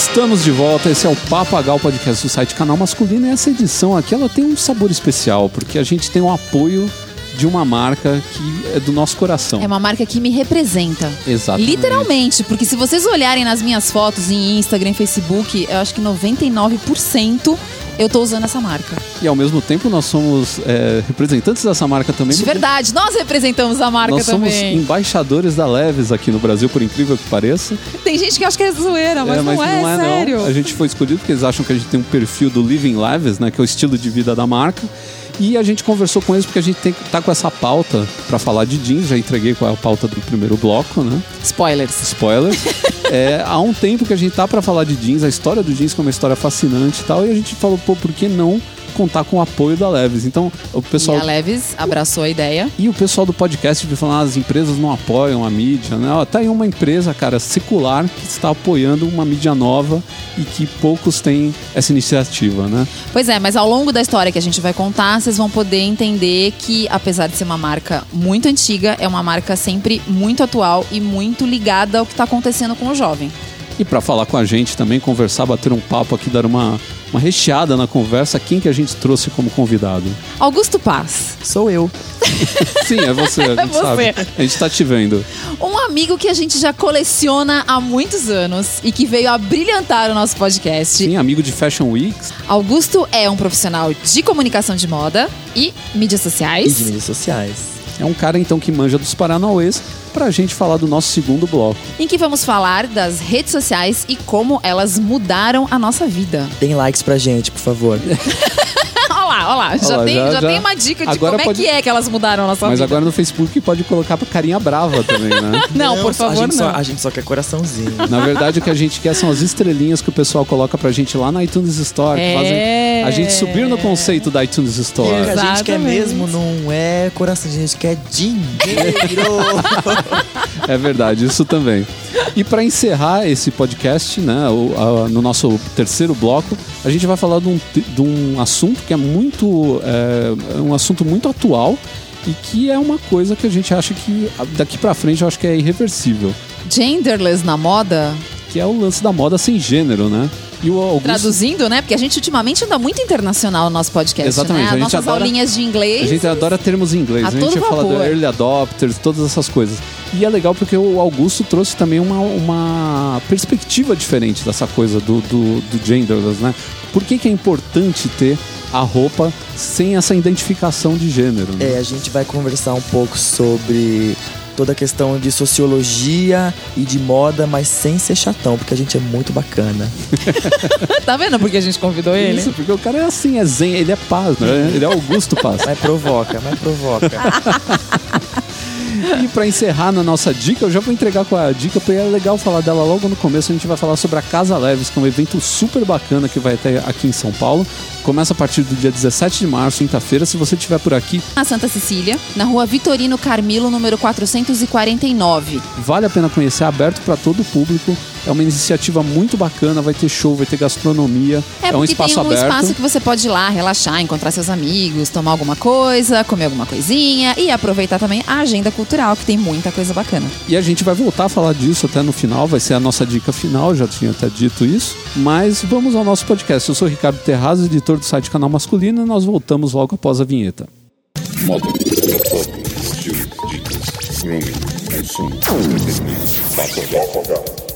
Estamos de volta, esse é o Papagal Podcast do site Canal Masculino e essa edição aqui ela tem um sabor especial, porque a gente tem o apoio de uma marca que é do nosso coração. É uma marca que me representa. Exatamente. Literalmente, porque se vocês olharem nas minhas fotos em Instagram, Facebook, eu acho que 99% eu tô usando essa marca. E ao mesmo tempo nós somos é, representantes dessa marca também. De verdade, nós representamos a marca Nós somos também. embaixadores da Leves aqui no Brasil, por incrível que pareça. Tem gente que acha que é zoeira, mas, É, não, é, sério. não. A gente foi escolhido porque eles acham que a gente tem um perfil do Living Leves, né, que é o estilo de vida da marca. E a gente conversou com eles porque a gente tem, tá com essa pauta para falar de jeans. Já entreguei qual é a pauta do primeiro bloco, né? Spoilers. Spoiler. é, há um tempo que a gente tá para falar de jeans, a história do jeans que é uma história fascinante e tal. E a gente falou, pô, por que não contar com o apoio da Leves? Então, o pessoal. E a Leves abraçou a ideia. E o pessoal do podcast de falar, ah, as empresas não apoiam a mídia, né? Ó, tá aí uma empresa, cara, secular que está apoiando uma mídia nova e que poucos têm essa iniciativa, né? Pois é, mas ao longo da história que a gente vai contar, vocês vão poder entender que, apesar de ser uma marca muito antiga, é uma marca sempre muito atual e muito ligada ao que está acontecendo com o jovem. E para falar com a gente também, conversar, bater um papo aqui, dar uma, uma recheada na conversa, quem que a gente trouxe como convidado? Augusto Paz, Sou eu. Sim, é você, a gente É você. sabe. A gente tá te vendo. um amigo que a gente já coleciona há muitos anos e que veio a brilhantar o nosso podcast. Sim, amigo de Fashion Weeks. Augusto é um profissional de comunicação de moda e mídias E de sociais. mídias sociais. É um cara, então, que manja dos Paranauês pra gente falar do nosso segundo bloco. Em que vamos falar das redes sociais e como elas mudaram a nossa vida. Deem likes pra gente, por favor. olha lá, olha lá. Já, lá, tem, já- já, já- tem uma dica de Agora como pode- é que é que elas mudaram a nossa Mas vida. agora no Facebook pode colocar pra carinha brava também, né? Não, por a favor, gente não. Só, a gente só quer coraçãozinho. Na verdade, o que a gente quer são as estrelinhas que o pessoal coloca pra gente lá na iTunes Store. Que É. fazem a gente subir no conceito da iTunes Store. o que a gente quer mesmo não é coração, a gente quer dinheiro. É verdade, isso também. E para encerrar esse podcast, né, a- no nosso terceiro bloco, a gente vai falar de um, de um assunto que é muito, é, é um assunto muito atual e que é uma coisa que a gente acha que daqui para frente eu acho que é irreversível, Genderless na moda, que é o lance da moda sem gênero, né? E o Augusto, traduzindo, né? Porque a gente ultimamente anda muito internacional no nosso podcast, Exatamente, né? a As gente nossas adora- aulinhas de inglês. A gente adora termos em inglês, A né? a gente todo fala do early adopters, todas essas coisas. E é legal porque o Augusto trouxe também uma, uma perspectiva diferente dessa coisa do, do, do genderless, né? Por que, que é importante ter a roupa sem essa identificação de gênero? Né? É, a gente vai conversar um pouco sobre toda a questão de sociologia e de moda, mas sem ser chatão, porque a gente é muito bacana. tá vendo porque a gente convidou ele? Isso, porque o cara é assim, é zen, ele é paz, né? Ele é Augusto Paz. Mas provoca, mas provoca. E pra encerrar na nossa dica, eu já vou entregar com a dica, porque é legal falar dela logo no começo. A gente vai falar sobre a Casa Leves, que é um evento super bacana que vai ter aqui em São Paulo. Começa a partir do dia 17 de março, quinta-feira. Se você estiver por aqui, Na Santa Cecília, na rua Vitorino Carmilo, número 449. vale a pena conhecer, é aberto para todo o público. É uma iniciativa muito bacana, vai ter show, vai ter gastronomia. É, É, um espaço tem um aberto. espaço que você pode ir lá, relaxar, encontrar seus amigos, tomar alguma coisa, comer alguma coisinha e aproveitar também a agenda cultural, que tem muita coisa bacana. E a gente vai voltar a falar disso até no final, vai ser a nossa dica final, já tinha até dito isso. Mas vamos ao nosso podcast. Eu sou o Ricardo Terraz, editor do site Canal Masculino, e nós voltamos logo após a vinheta. Moda, estilo, dicas, grooming, consumo, entretenimento, papo,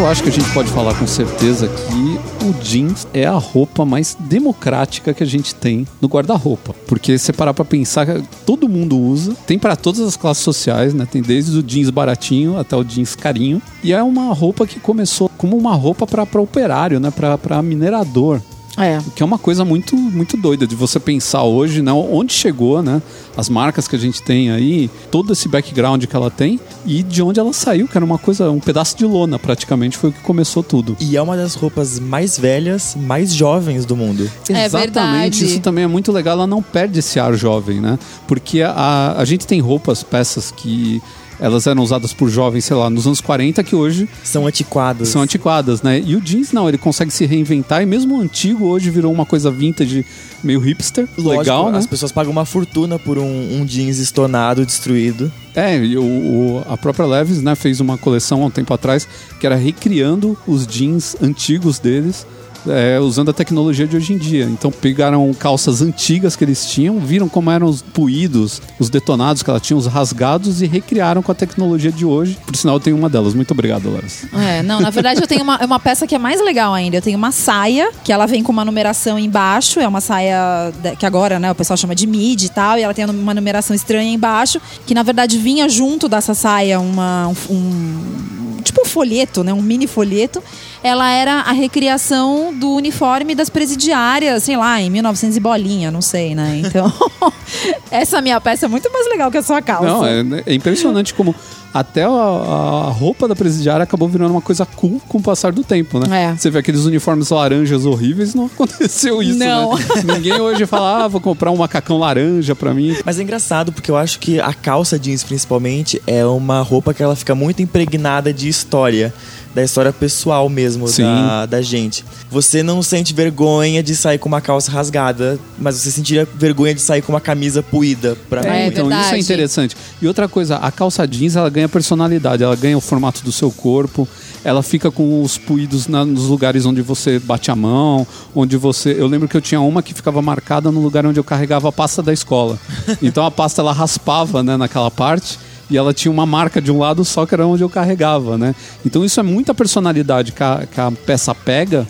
Eu acho que a gente pode falar com certeza que o jeans é a roupa mais democrática que a gente tem no guarda-roupa. Porque se parar pra pensar, todo mundo usa, tem pra todas as classes sociais, né? Tem desde o jeans baratinho até o jeans carinho. E é uma roupa que começou como uma roupa pra operário, né? Pra minerador. É. Que é uma coisa muito, muito doida de você pensar hoje, né? Onde chegou, né? As marcas que a gente tem aí, todo esse background que ela tem e de onde ela saiu, que era uma coisa, um pedaço de lona praticamente, foi o que começou tudo. E é uma das roupas mais velhas, mais jovens do mundo. É Exatamente, verdade. isso também é muito legal, ela não perde esse ar jovem, né? Porque a, a gente tem roupas, peças que elas eram usadas por jovens, sei lá, nos anos 40, que hoje São antiquadas. são antiquadas, né? E o jeans não, ele consegue se reinventar e mesmo o antigo hoje virou uma coisa vintage, meio hipster, Lógico, legal, né? As pessoas pagam uma fortuna por um, um jeans estonado, destruído. É, e o, o- a própria Levis, né, fez uma coleção há um tempo atrás que era recriando os jeans antigos deles. É, usando a tecnologia de hoje em dia. Então pegaram calças antigas que eles tinham, viram como eram os puídos, os detonados que ela tinha, os rasgados e recriaram com a tecnologia de hoje. Por sinal, eu tenho uma delas. Muito obrigado, Levis. É, não, na verdade eu tenho uma, é uma peça que é mais legal ainda. Eu tenho uma saia, que ela vem com uma numeração embaixo, é uma saia que agora, né, o pessoal chama de mid e tal, e ela tem uma numeração estranha embaixo, que na verdade vinha junto dessa saia uma, um, um- tipo um folheto, né, um mini folheto. Ela era a recriação do uniforme das presidiárias, sei lá, em 1900 e bolinha, não sei, né? Então, essa minha peça é muito mais legal que a sua calça. Não, é, é impressionante como até a, a roupa da presidiária acabou virando uma coisa cool com o passar do tempo, né? É. Você vê aqueles uniformes laranjas horríveis, não aconteceu isso, Não. né? Ninguém hoje fala, ah, vou comprar um macacão laranja pra mim. Mas é engraçado porque eu acho que a calça jeans, principalmente, é uma roupa que ela fica muito impregnada de história. Da história pessoal mesmo da, da gente. Você não sente vergonha de sair com uma calça rasgada, mas você sentiria vergonha de sair com uma camisa puída. Pra É, mim. então isso é verdade. interessante. E outra coisa, a calça jeans ela ganha personalidade, ela ganha o formato do seu corpo, ela fica com os puídos na- nos lugares onde você bate a mão, onde você. Eu lembro que eu tinha uma que ficava marcada no lugar onde eu carregava a pasta da escola. Então a pasta ela raspava, né, naquela parte. E ela tinha uma marca de um lado só que era onde eu carregava, né? Então isso é muita personalidade que a, que a peça pega,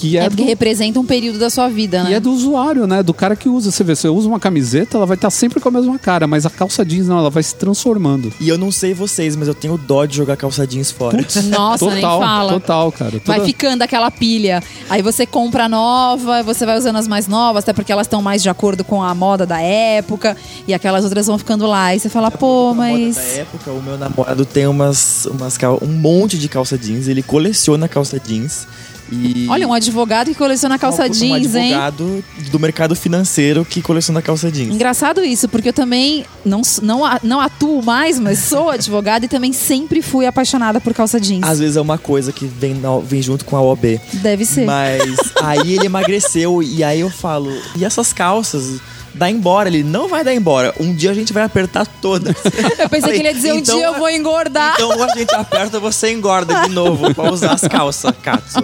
que é, É porque do- representa um período da sua vida, né? e é do usuário, né? Do cara que usa. Você vê, você usa uma camiseta, ela vai estar sempre com a mesma cara, mas a calça jeans não, ela vai se transformando. E eu não sei vocês, mas eu tenho dó de jogar calça jeans fora. Nossa, nem total, fala. total, cara. Vai Toda- ficando aquela pilha. Aí você compra nova, você vai usando as mais novas, até porque elas estão mais de acordo com a moda da época. E aquelas outras vão ficando lá. E você fala, pô, Na moda mas. da época, o meu namorado tem umas, umas cal- um monte de calça jeans, ele coleciona calça jeans. E Olha, um advogado que coleciona calça um, jeans, um hein? advogado do mercado financeiro que coleciona calça jeans. Engraçado isso, porque eu também não, não, não atuo mais, mas sou advogada e também sempre fui apaixonada por calça jeans. Às vezes é uma coisa que vem, na- vem junto com a OB. Deve ser. Mas aí ele emagreceu e aí eu falo, e essas calças? Dá embora, ele não vai dar embora. Um dia a gente vai apertar todas. Eu pensei que ele ia dizer, um Então- dia eu vou engordar. Então a gente aperta, você engorda de novo pra usar as calças, Katsu.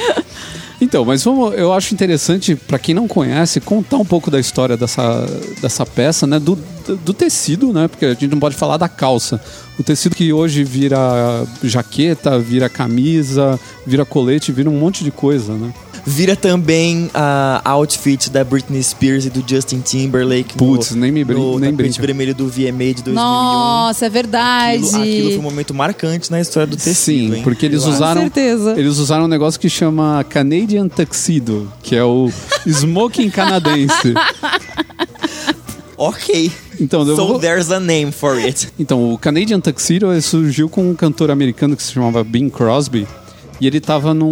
Então, mas vamos, eu acho interessante, pra quem não conhece, contar um pouco da história dessa, dessa peça, né? Do, do tecido, né? Porque a gente não pode falar da calça. O tecido que hoje vira jaqueta, vira camisa, vira colete, vira um monte de coisa, né? Vira também a outfit da Britney Spears e do Justin Timberlake. Putz, nem me brin- no nem brinca. vermelho do VMA de 2001. Nossa, é verdade. Aquilo, aquilo foi um momento marcante na história do tecido, Sim, hein? porque eles usaram certeza. eles usaram um negócio que chama Canadian Tuxedo, que é o smoking canadense. Ok. Então, eu so vou- there's a name for it. Então, o Canadian Tuxedo surgiu com um cantor americano que se chamava Bing Crosby. E ele tava num,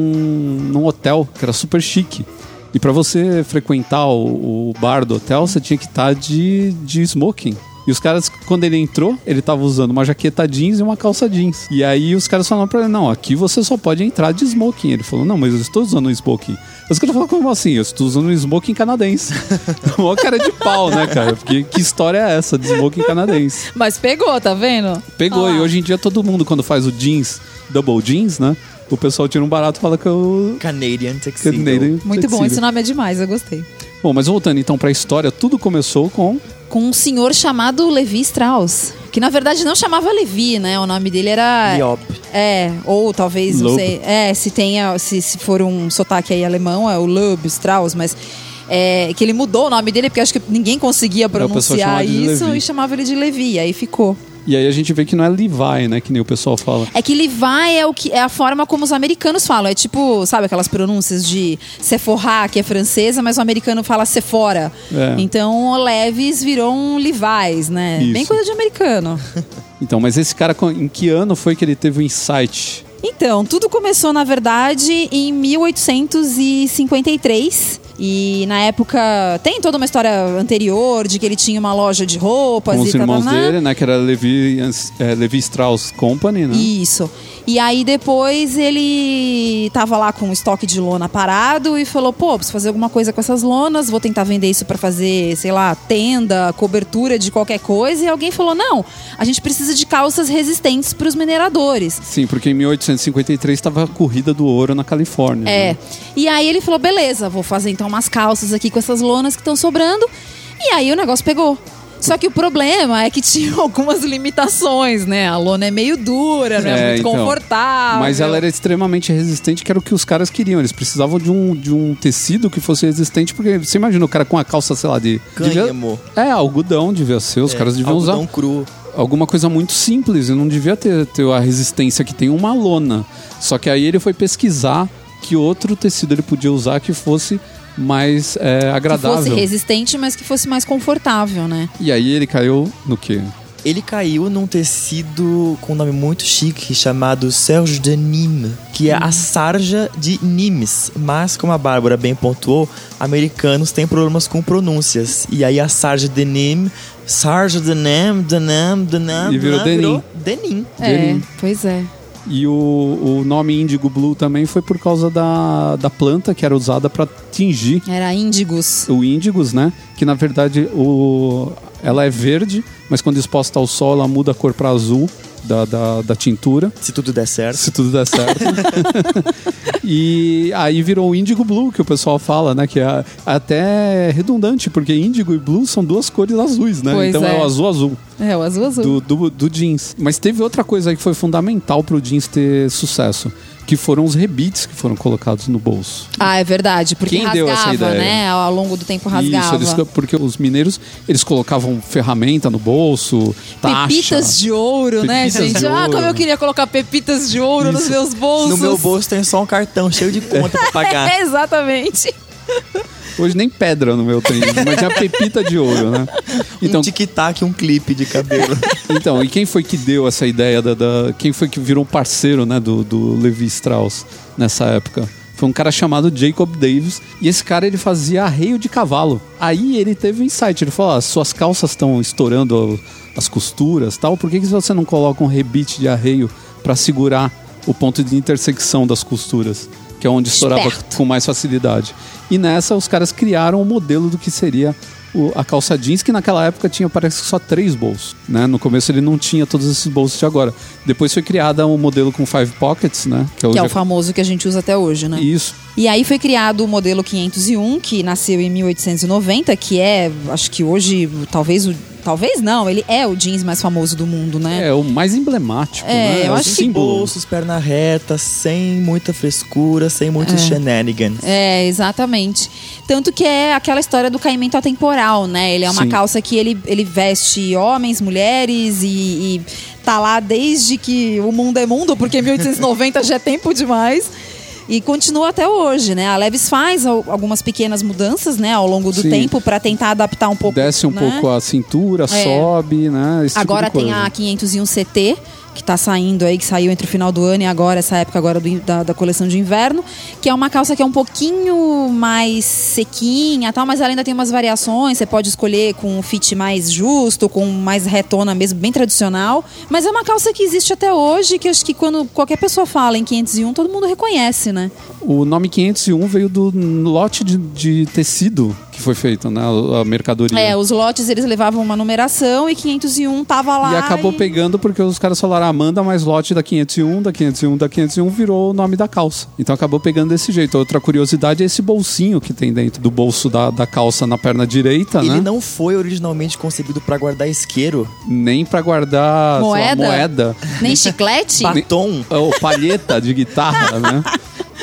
num hotel que era super chique. E pra você frequentar o, o bar do hotel, você tinha que estar de, de smoking. E os caras, quando ele entrou, ele tava usando uma jaqueta jeans e uma calça jeans. E aí os caras falaram pra ele, não, aqui você só pode entrar de smoking. Ele falou, não, mas eu estou usando um smoking. Os caras falaram, como assim? Eu estou usando um smoking canadense. Uma cara de pau, né, cara? Porque que história é essa de smoking canadense? Mas pegou, tá vendo? Pegou, Olha e hoje em dia todo mundo, quando faz o jeans, double jeans, né? O pessoal tira um barato e fala que é o Canadian Tuxedo. Canadian Muito bom, Tuxedo. esse nome é demais, eu gostei. Bom, mas voltando então pra história, tudo começou com. Com um senhor chamado Levi Strauss. Que na verdade não chamava Levi, né? O nome dele era. Liop. É, ou talvez, não sei. É, se tenha, se, se for um sotaque aí alemão, é o Loeb Strauss, mas. É, que ele mudou o nome dele, porque acho que ninguém conseguia É, pronunciar isso Levi. e chamava ele de Levi, aí ficou. E aí a gente vê que não é Levi, né? Que nem o pessoal fala. É que Levi é, o que, é a forma como os americanos falam. É tipo, sabe aquelas pronúncias de Sephora, que é francesa, mas o americano fala Sephora. É. Então o Levis virou um Levi's, né? Isso. Bem coisa de americano. Então, mas esse cara, em que ano foi que ele teve o insight? Então, tudo começou, na verdade, em 1853. E na época tem toda uma história anterior de que ele tinha uma loja de roupas Com e os irmãos tataná. dele, né? Que era Levi, é, Levi Strauss Company, né? Isso. E aí depois ele tava lá com o estoque de lona parado e falou: pô, preciso fazer alguma coisa com essas lonas, vou tentar vender isso pra fazer, sei lá, tenda, cobertura de qualquer coisa. E alguém falou: não, a gente precisa de calças resistentes pros mineradores. Sim, porque em 1853 estava a corrida do ouro na Califórnia. É. né? E aí ele falou: beleza, vou fazer então umas calças aqui com essas lonas que estão sobrando. E aí o negócio pegou. Só que o problema é que tinha algumas limitações, né? A lona é meio dura, não é, É, muito então. confortável. Mas ela era extremamente resistente, que era o que os caras queriam. Eles precisavam de um, de um tecido que fosse resistente, porque você imagina o cara com a calça, sei lá, de. devia-. É, algodão devia ser. Os É, caras deviam algodão usar cru. alguma coisa muito simples e não devia ter, ter a resistência que tem uma lona. Só que aí ele foi pesquisar que outro tecido ele podia usar que fosse mais é, que agradável. fosse resistente, mas que fosse mais confortável, né? E aí ele caiu no quê? Ele caiu num tecido com um nome muito chique chamado Serge de Nîmes, que é a sarja de Nimes. Mas, como a Bárbara bem pontuou, americanos têm problemas com pronúncias. E aí a sarja de Nîmes, sarja de Nîmes, de Nîmes, de Nîmes, E virou de Nîmes, denim. Denim. É, Denim. pois é. E o, o nome Índigo Blue também foi por causa da, da planta que era usada para tingir Era índigos. o índigos, né? Que na verdade o, ela é verde, mas quando exposta ao sol ela muda a cor para azul da, da, da tintura. Se tudo der certo. Se tudo der certo. e aí virou o Índigo Blue, que o pessoal fala, né? Que é até redundante, porque índigo e blue são duas cores azuis, né? Pois então é. é. o azul azul É, o azul azul. do, do, do jeans. Mas teve outra coisa aí que foi fundamental pro jeans ter sucesso. Que foram os rebites que foram colocados no bolso. Ah, é verdade. Porque Quem deu essa rasgava, ideia? né? Ao longo do tempo rasgava. Isso, eles, porque os mineiros, eles colocavam ferramenta no bolso, taxa. Pepitas de ouro, né, Pepitas gente? de Ah, ouro. como eu queria colocar pepitas de ouro nos Isso. meus bolsos. No meu bolso tem só um cartão cheio de conta pra pagar. É, exatamente. Hoje nem pedra no meu tem, mas tinha pepita de ouro, né? Então, um tic-tac, um clipe de cabelo. então, e quem foi que deu essa ideia da, da- quem foi que virou um parceiro, né, do, do Levi Strauss nessa época? Foi um cara chamado Jacob Davis e esse cara ele fazia arreio de cavalo. Aí ele teve um insight, ele falou: ah, suas calças estão estourando as costuras, tal. Por que, que você não coloca um rebite de arreio para segurar o ponto de intersecção das costuras, que é onde estourava Esperto. com mais facilidade? E nessa os caras criaram o modelo do que seria o- a calça jeans, que naquela época tinha parece que só três bolsos. Né? No começo ele não tinha todos esses bolsos de agora. Depois foi criada um modelo com five pockets, né? hoje Que é o famoso que a gente usa até hoje, né? Isso. E aí foi criado o modelo 501, que nasceu em 1890, que é, acho que hoje, talvez o. Talvez não, ele é o jeans mais famoso do mundo, né? É o mais emblemático, É, né? eu o acho que. Bolsos, perna reta, sem muita frescura, sem muitos shenanigans. É, exatamente. Tanto que é aquela história do caimento atemporal, né? Ele é uma Sim. calça que ele, ele veste homens, mulheres e, e tá lá desde que o mundo é mundo, porque 1890 já é tempo demais. E continua até hoje, né? A Levis faz al- algumas pequenas mudanças, né, ao longo do Sim. tempo para tentar adaptar um pouco. Desce um né? pouco a cintura, sobe, né? Esse tipo Agora de tem a 501 CT, que tá saindo aí, que saiu entre o final do ano e agora, essa época agora do da, da coleção de inverno, que é uma calça que é um pouquinho mais sequinha tal, mas ela ainda tem umas variações, você pode escolher com um fit mais justo, com mais retona mesmo, bem tradicional, mas é uma calça que existe até hoje, que acho que quando qualquer pessoa fala em 501, todo mundo reconhece, né? O nome 501 veio do lote de, de tecido que foi feito, né? A mercadoria. É, os lotes eles levavam uma numeração e 501 tava lá. E acabou e- pegando porque os caras falaram, ah, manda mais lote da 501, da 501, da 501, virou o nome da calça. Então acabou pegando desse jeito. Outra curiosidade é esse bolsinho que tem dentro do bolso da, da calça na perna direita, Ele né? não foi originalmente concebido pra guardar isqueiro, Nem pra guardar sei lá, Moeda? moeda. Nem chiclete? batom. Ou palheta de guitarra, né?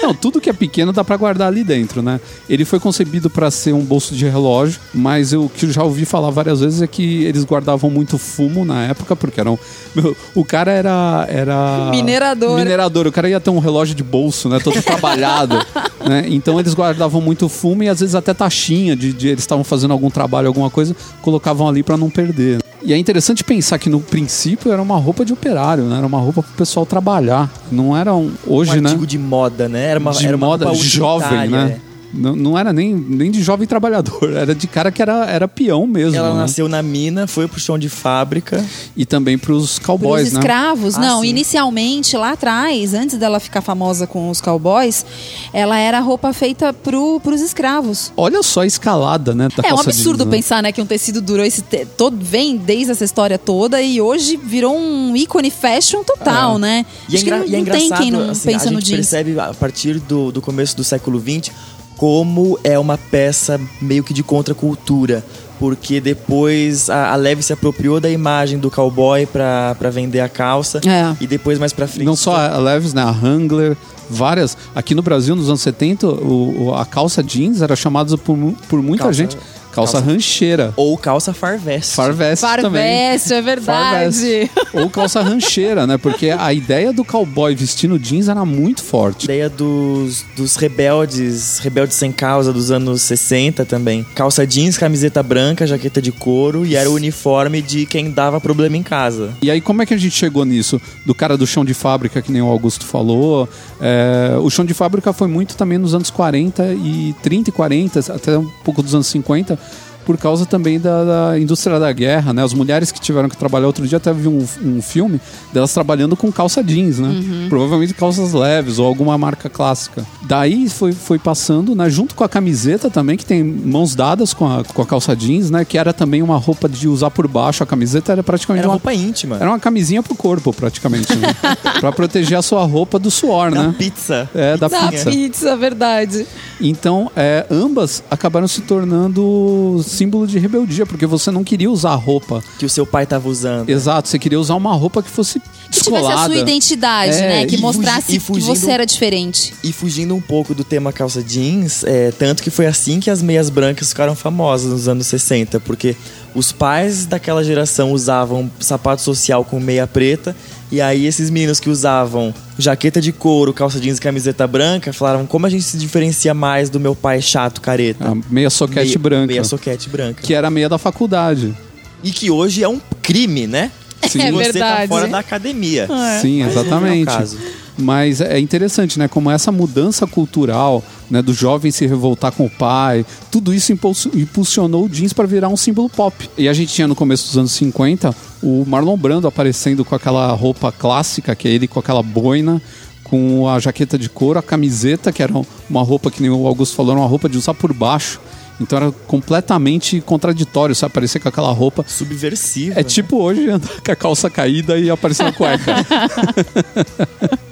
Não, tudo que é pequeno dá pra guardar ali dentro, né? Ele foi concebido pra ser um bolso de relógio, mas eu- o que eu já ouvi falar várias vezes é que eles guardavam muito fumo na época, porque eram. meu, o cara era. era Minerador. Minerador. O cara ia ter um relógio de bolso, né? Todo trabalhado. né? Então eles guardavam muito fumo e às vezes até taxinha de, de eles estavam fazendo algum trabalho, alguma coisa, colocavam ali pra não perder. E é interessante pensar que no princípio era uma roupa de operário, né? Era uma roupa pro pessoal trabalhar. Não era um. Um Hoje, né? artigo de moda, né? Era uma, de era uma moda jovem, né? Não, não era nem, nem de jovem trabalhador, era de cara que era, era peão mesmo. Ela né? nasceu na mina, foi pro chão de fábrica. E também pros Para cowboys, os né? escravos, Ah, não. sim. Inicialmente, lá atrás, antes dela ficar famosa com os cowboys, ela era roupa feita pro, pros escravos. Olha só a escalada, né? Da é um absurdo jeans, né? pensar, né, que um tecido durou esse te- todo vem desde essa história toda e hoje virou um ícone fashion total, É. né? E é, Acho que engra- não, e é não tem quem não assim, pensa a no gente jeans. percebe a partir do, do começo do século XX como é uma peça meio que de contracultura. Porque depois a, a Leve se apropriou da imagem do cowboy pra, pra vender a calça. É. E depois mais pra frente. Não só a Levis, né? A Wrangler, várias. Aqui no Brasil, nos anos 70, o, o- a calça jeans era chamada por, por muita Calça- gente calça, calça- rancheira. Ou calça farvest. Farvest também. Farvest, é verdade. Farvest. Ou calça rancheira, né? Porque a ideia do cowboy vestindo jeans era muito forte. ideia dos, dos rebeldes, rebeldes sem causa dos anos 60 também. Calça jeans, camiseta branca, jaqueta de couro e era o uniforme de quem dava problema em casa. E aí, como é que a gente chegou nisso? Do cara do chão de fábrica, que nem o Augusto falou. É, o chão de fábrica foi muito também nos anos 40 e 30 e 40, até um pouco dos anos 50, por causa também da, da indústria da guerra, né? As mulheres que tiveram que trabalhar outro dia, até vi um, um filme delas trabalhando com calça jeans, né? Provavelmente calças leves ou alguma marca clássica. Daí foi, foi passando, né? Junto com a camiseta também, que tem mãos dadas com a, com a calça jeans, né? Que era também uma roupa de usar por baixo. A camiseta era praticamente Era uma roupa íntima. era uma camisinha pro corpo, praticamente, né? pra proteger a sua roupa do suor, Da né? pizza. É, da Da pizza. pizza, verdade. Então, é, ambas acabaram se tornando símbolo de rebeldia, porque você não queria usar a roupa. Que o seu pai tava usando. Exato, você queria usar uma roupa que fosse Que tivesse a descolada. sua identidade, É, né? Que mostrasse e que fugindo- você era diferente. E fugindo um pouco do tema calça jeans, é, tanto que foi assim que as meias brancas ficaram famosas nos anos 60, porque os pais daquela geração usavam sapato social com meia preta, e aí esses meninos que usavam jaqueta de couro, calça jeans e camiseta branca falaram como a gente se diferencia mais do meu pai chato careta. A meia soquete Meia- branca. Meia soquete branca. Que era a meia da faculdade. E que hoje é um crime, né? Sim. É Se você verdade. tá fora da academia. Sim, Mas é o exatamente. caso. Mas é interessante, né? Como essa mudança cultural, né? Do jovem se revoltar com o pai, tudo isso impulsionou o jeans para virar um símbolo pop. E a gente tinha no começo dos anos 50 o Marlon Brando aparecendo com aquela roupa clássica, que é ele com aquela boina, com a jaqueta de couro, a camiseta, que era uma roupa que nem o Augusto falou, era uma roupa de usar por baixo. Então era completamente contraditório, sabe? Parecer com aquela roupa. Subversivo. É tipo hoje andar com a calça caída e aparecer a cueca.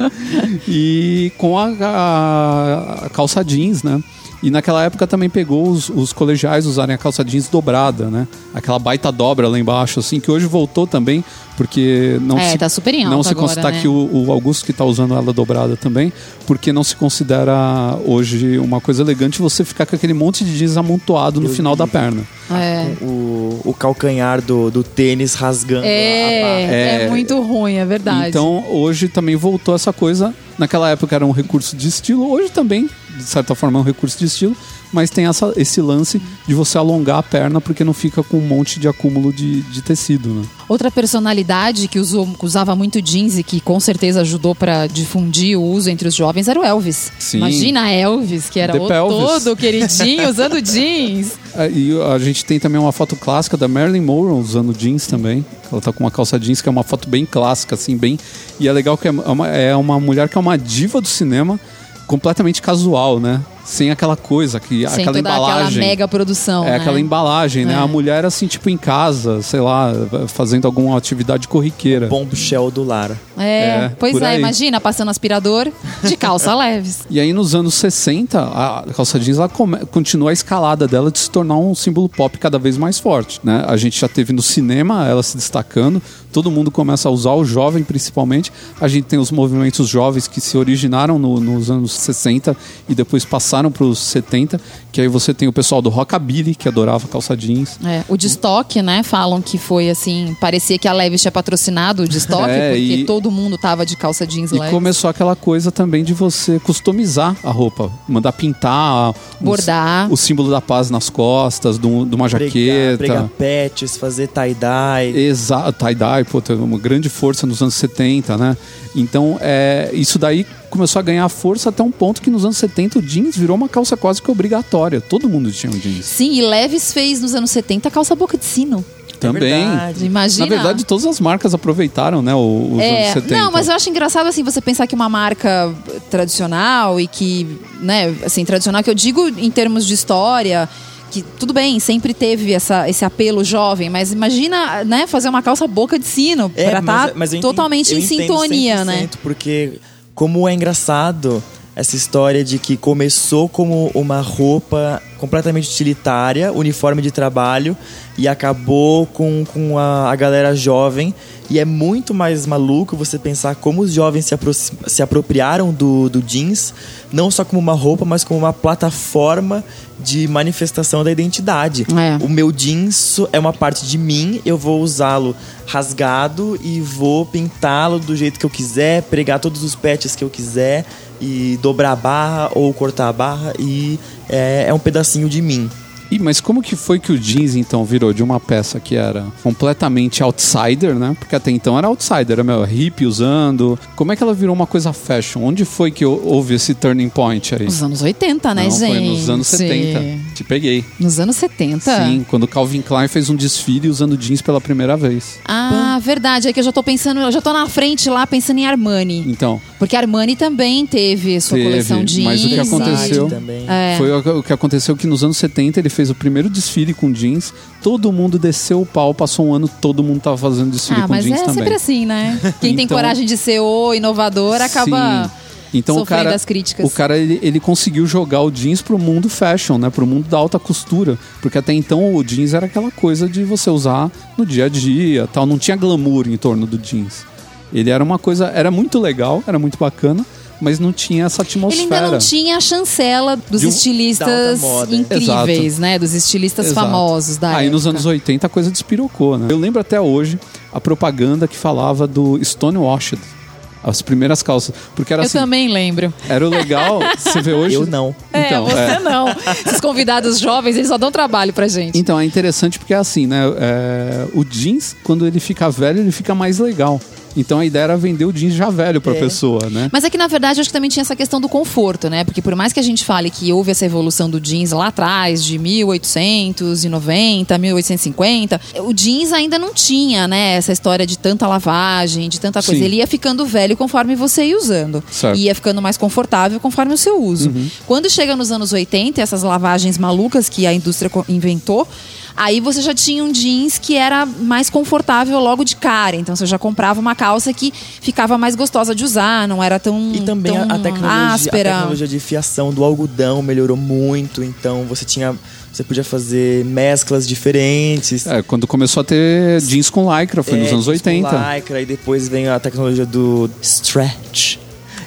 e com a, a- a calça jeans, né? E naquela época também pegou os, os colegiais usarem a calça jeans dobrada, né? Aquela baita dobra lá embaixo, assim, que hoje voltou também, porque não É, se, tá super em não alta se agora, considera né? que o, o Augusto que tá usando ela dobrada também, porque não se considera hoje uma coisa elegante você ficar com aquele monte de jeans amontoado no Deus final me da perna. É. o, o calcanhar do, do tênis rasgando a barra. É, é, É. muito ruim, é verdade. Então, hoje também voltou essa coisa. Naquela época era um recurso de estilo, hoje também, de certa forma, é um recurso de estilo, mas tem essa, esse lance de você alongar a perna porque não fica com um monte de acúmulo de, de tecido, né? Outra personalidade que usou, usava muito jeans e que com certeza ajudou pra difundir o uso entre os jovens era o Elvis. Sim. Imagina Elvis, que era The o Pelvis. todo queridinho usando jeans. Ah, E a gente tem também uma foto clássica da Marilyn Monroe usando jeans também. Ela tá com uma calça jeans que é uma foto bem clássica, assim, bem. E é legal que é uma, é uma mulher que é uma diva do cinema, completamente casual, né? Sem aquela coisa, que, Sem aquela toda aquela embalagem. mega produção. É né? aquela embalagem, né? É. A mulher, assim, tipo, em casa, sei lá, fazendo alguma atividade corriqueira. Bombshell do Lara. É, É, pois é, aí. imagina, passando aspirador de calça leves. E aí, nos anos 60, a calça jeans ela come- continua a escalada dela de se tornar um símbolo pop cada vez mais forte. Né? A gente já teve no cinema ela se destacando, todo mundo começa a usar, o jovem principalmente. A gente tem os movimentos jovens que se originaram no- nos anos 60 e depois passaram para os 70, que aí você tem o pessoal do Rockabilly, que adorava calça jeans. É, o de estoque, né? Falam que foi assim, parecia que a Levis tinha patrocinado o de estoque, É, porque e- todo mundo tava de calça jeans E leves. começou aquela coisa também de você customizar a roupa, mandar pintar um- Bordar. o símbolo da paz nas costas, de um- uma Pregar, jaqueta. pregar patches, fazer tie-dye. Exato, tie-dye, pô, teve uma grande força nos anos 70, né? Então, é, isso daí começou a ganhar força até um ponto que nos anos 70 o jeans virou uma calça quase que obrigatória. Todo mundo tinha um jeans. Sim, e Leves fez nos anos 70 a calça boca de sino. Também. verdade. Imagina. Na verdade, todas as marcas aproveitaram, né, o- os É, anos 70. não, mas eu acho engraçado assim você pensar que uma marca tradicional e que, né, assim, tradicional que eu digo em termos de história, que tudo bem, sempre teve essa, esse apelo jovem, mas imagina, né, fazer uma calça boca de sino É, pra mas- estar eu entendo- totalmente em sintonia, né? 100%, Porque como é engraçado essa história de que começou como uma roupa completamente utilitária, uniforme de trabalho, e acabou com, com a, a galera jovem. E é muito mais maluco você pensar como os jovens se, apro- se apropriaram do, do jeans, não só como uma roupa, mas como uma plataforma de manifestação da identidade. É. O meu jeans é uma parte de mim, eu vou usá-lo rasgado e vou pintá-lo do jeito que eu quiser, pregar todos os patches que eu quiser e dobrar a barra ou cortar a barra e é, é um pedacinho de mim. Ih, mas como que foi que o jeans então virou de uma peça que era completamente outsider, né? Porque até então era outsider, era meu hippie usando. Como é que ela virou uma coisa fashion? Onde foi que houve esse turning point aí? Nos anos 80, né, Não, gente? foi nos anos 70. Te peguei. Nos anos 70? Sim, quando o Calvin Klein fez um desfile usando jeans pela primeira vez. Ah, verdade. É que eu já tô pensando, eu já tô na frente lá pensando em Armani. Então, Porque a Armani também teve sua Teve, coleção jeans. mas o que aconteceu- também. É. foi o que aconteceu que nos anos 70 ele fez o primeiro desfile com jeans, todo mundo desceu o pau, passou um ano, todo mundo tava fazendo desfile Ah, com mas jeans é também. sempre assim, né? Quem tem Então- coragem de ser o inovador acaba Sim. Então o sofrendo cara, as críticas. o cara ele, ele conseguiu jogar o jeans pro mundo fashion, né? Pro mundo da alta costura, porque até então o jeans era aquela coisa de você usar no dia a dia, tal, não tinha glamour em torno do jeans. Ele era uma coisa, era muito legal, era muito bacana, mas não tinha essa Ele atmosfera. ainda não tinha a chancela dos um- estilistas incríveis, Exato. né? Dos estilistas Exato. famosos da Aí época. nos anos 80 a coisa despirocou, né? Eu lembro até hoje a propaganda que falava do Stonewashed. As primeiras calças. Porque era Eu assim. também lembro. Era o legal. Você vê hoje. Eu não. Então, é, você é. não. Esses convidados jovens, eles só dão trabalho pra gente. Então é interessante porque é assim, né? É, o jeans, quando ele fica velho, ele fica mais legal. Então a ideia era vender o jeans já velho pra É. pessoa, né? Mas é que, na verdade, acho que também tinha essa questão do conforto, né? Porque por mais que a gente fale que houve essa evolução do jeans lá atrás, de 1890, 1850, o jeans ainda não tinha, né? Essa história de tanta lavagem, de tanta coisa. Sim. Ele ia ficando velho conforme você ia usando. Certo. E ia ficando mais confortável conforme o seu uso. Quando chega nos anos 80, essas lavagens malucas que a indústria inventou, aí você já tinha um jeans que era mais confortável logo de cara. Então você já comprava uma calça que ficava mais gostosa de usar, não era tão, E também a, tão a tecnologia, a áspera. tecnologia de fiação do algodão melhorou muito, então você tinha. Você podia fazer mesclas diferentes. É, quando começou a ter jeans com lycra, foi É, nos anos jeans com 80. Lycra, e depois vem a tecnologia do stretch.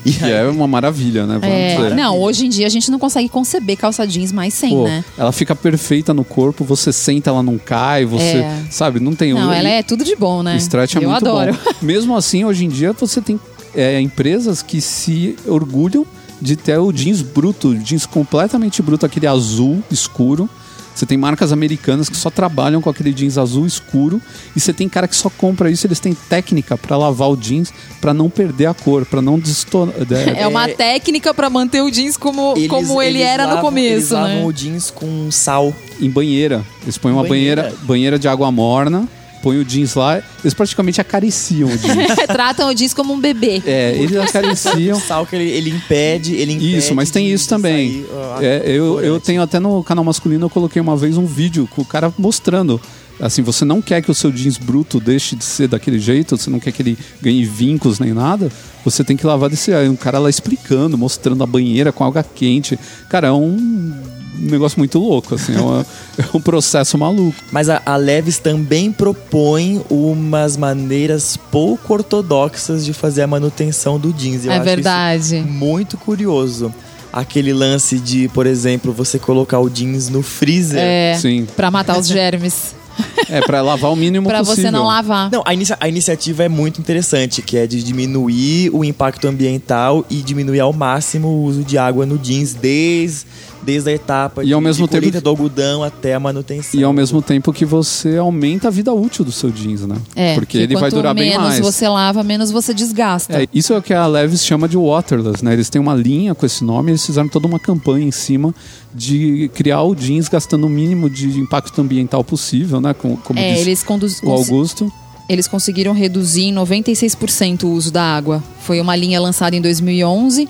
E é uma maravilha, né? É, não, hoje em dia a gente não consegue conceber calça jeans mais sem, Pô, né? Ela fica perfeita no corpo, você senta, ela não cai, você. É. Sabe, não tem Não, o- ela é tudo de bom, né? Stretch é Eu muito adoro. bom. Mesmo assim, hoje em dia, você tem é, empresas que se orgulham de ter o jeans bruto, jeans completamente bruto, aquele azul escuro. Você tem marcas americanas que só trabalham com aquele jeans azul escuro e você tem cara que só compra isso, eles têm técnica pra lavar o jeans pra não perder a cor, pra não destonar. É uma técnica pra manter o jeans como, Eles- como ele era no lavam- Eles começo, lavam né? o jeans com sal. em banheira. Eles põem uma banheira. Banheira. banheira de água morna, põem o jeans lá, eles praticamente acariciam o jeans. Tratam o jeans como um bebê. é, eles acariciam. O sal que ele, ele impede, ele impede. Isso, mas tem isso também. sair, É, eu, eu tenho até no canal masculino, eu coloquei uma vez um vídeo com o cara mostrando. Assim, você não quer que o seu jeans bruto deixe de ser daquele jeito, você não quer que ele ganhe vincos nem nada, você tem que lavar desse. Aí um cara lá explicando, mostrando a banheira com água quente. Cara, é um negócio muito louco, assim, é, uma- é um processo maluco. Mas a, a Levis também propõe umas maneiras pouco ortodoxas de fazer a manutenção do jeans. Eu É acho verdade. isso muito curioso. Aquele lance de, por exemplo, você colocar o jeans no freezer. É, Sim. pra matar os germes. É, pra lavar o mínimo pra possível. você não lavar. Não, a, inicia- a iniciativa é muito interessante, que é de diminuir o impacto ambiental e diminuir ao máximo o uso de água no jeans, desde desde a etapa E ao mesmo de tempo- do algodão até a manutenção. E ao mesmo tempo que você aumenta a vida útil do seu jeans, né? É, Porque que ele vai durar bem menos mais. você lava, menos você desgasta. É, isso é o que a Levis chama de waterless, né? Eles têm uma linha com esse nome, eles fizeram toda uma campanha em cima de criar o jeans gastando o mínimo de impacto ambiental possível, né? Como, como É, eles, conduz, o Augusto. Eles conseguiram reduzir em 96% o uso da água. Foi uma linha lançada em 2011.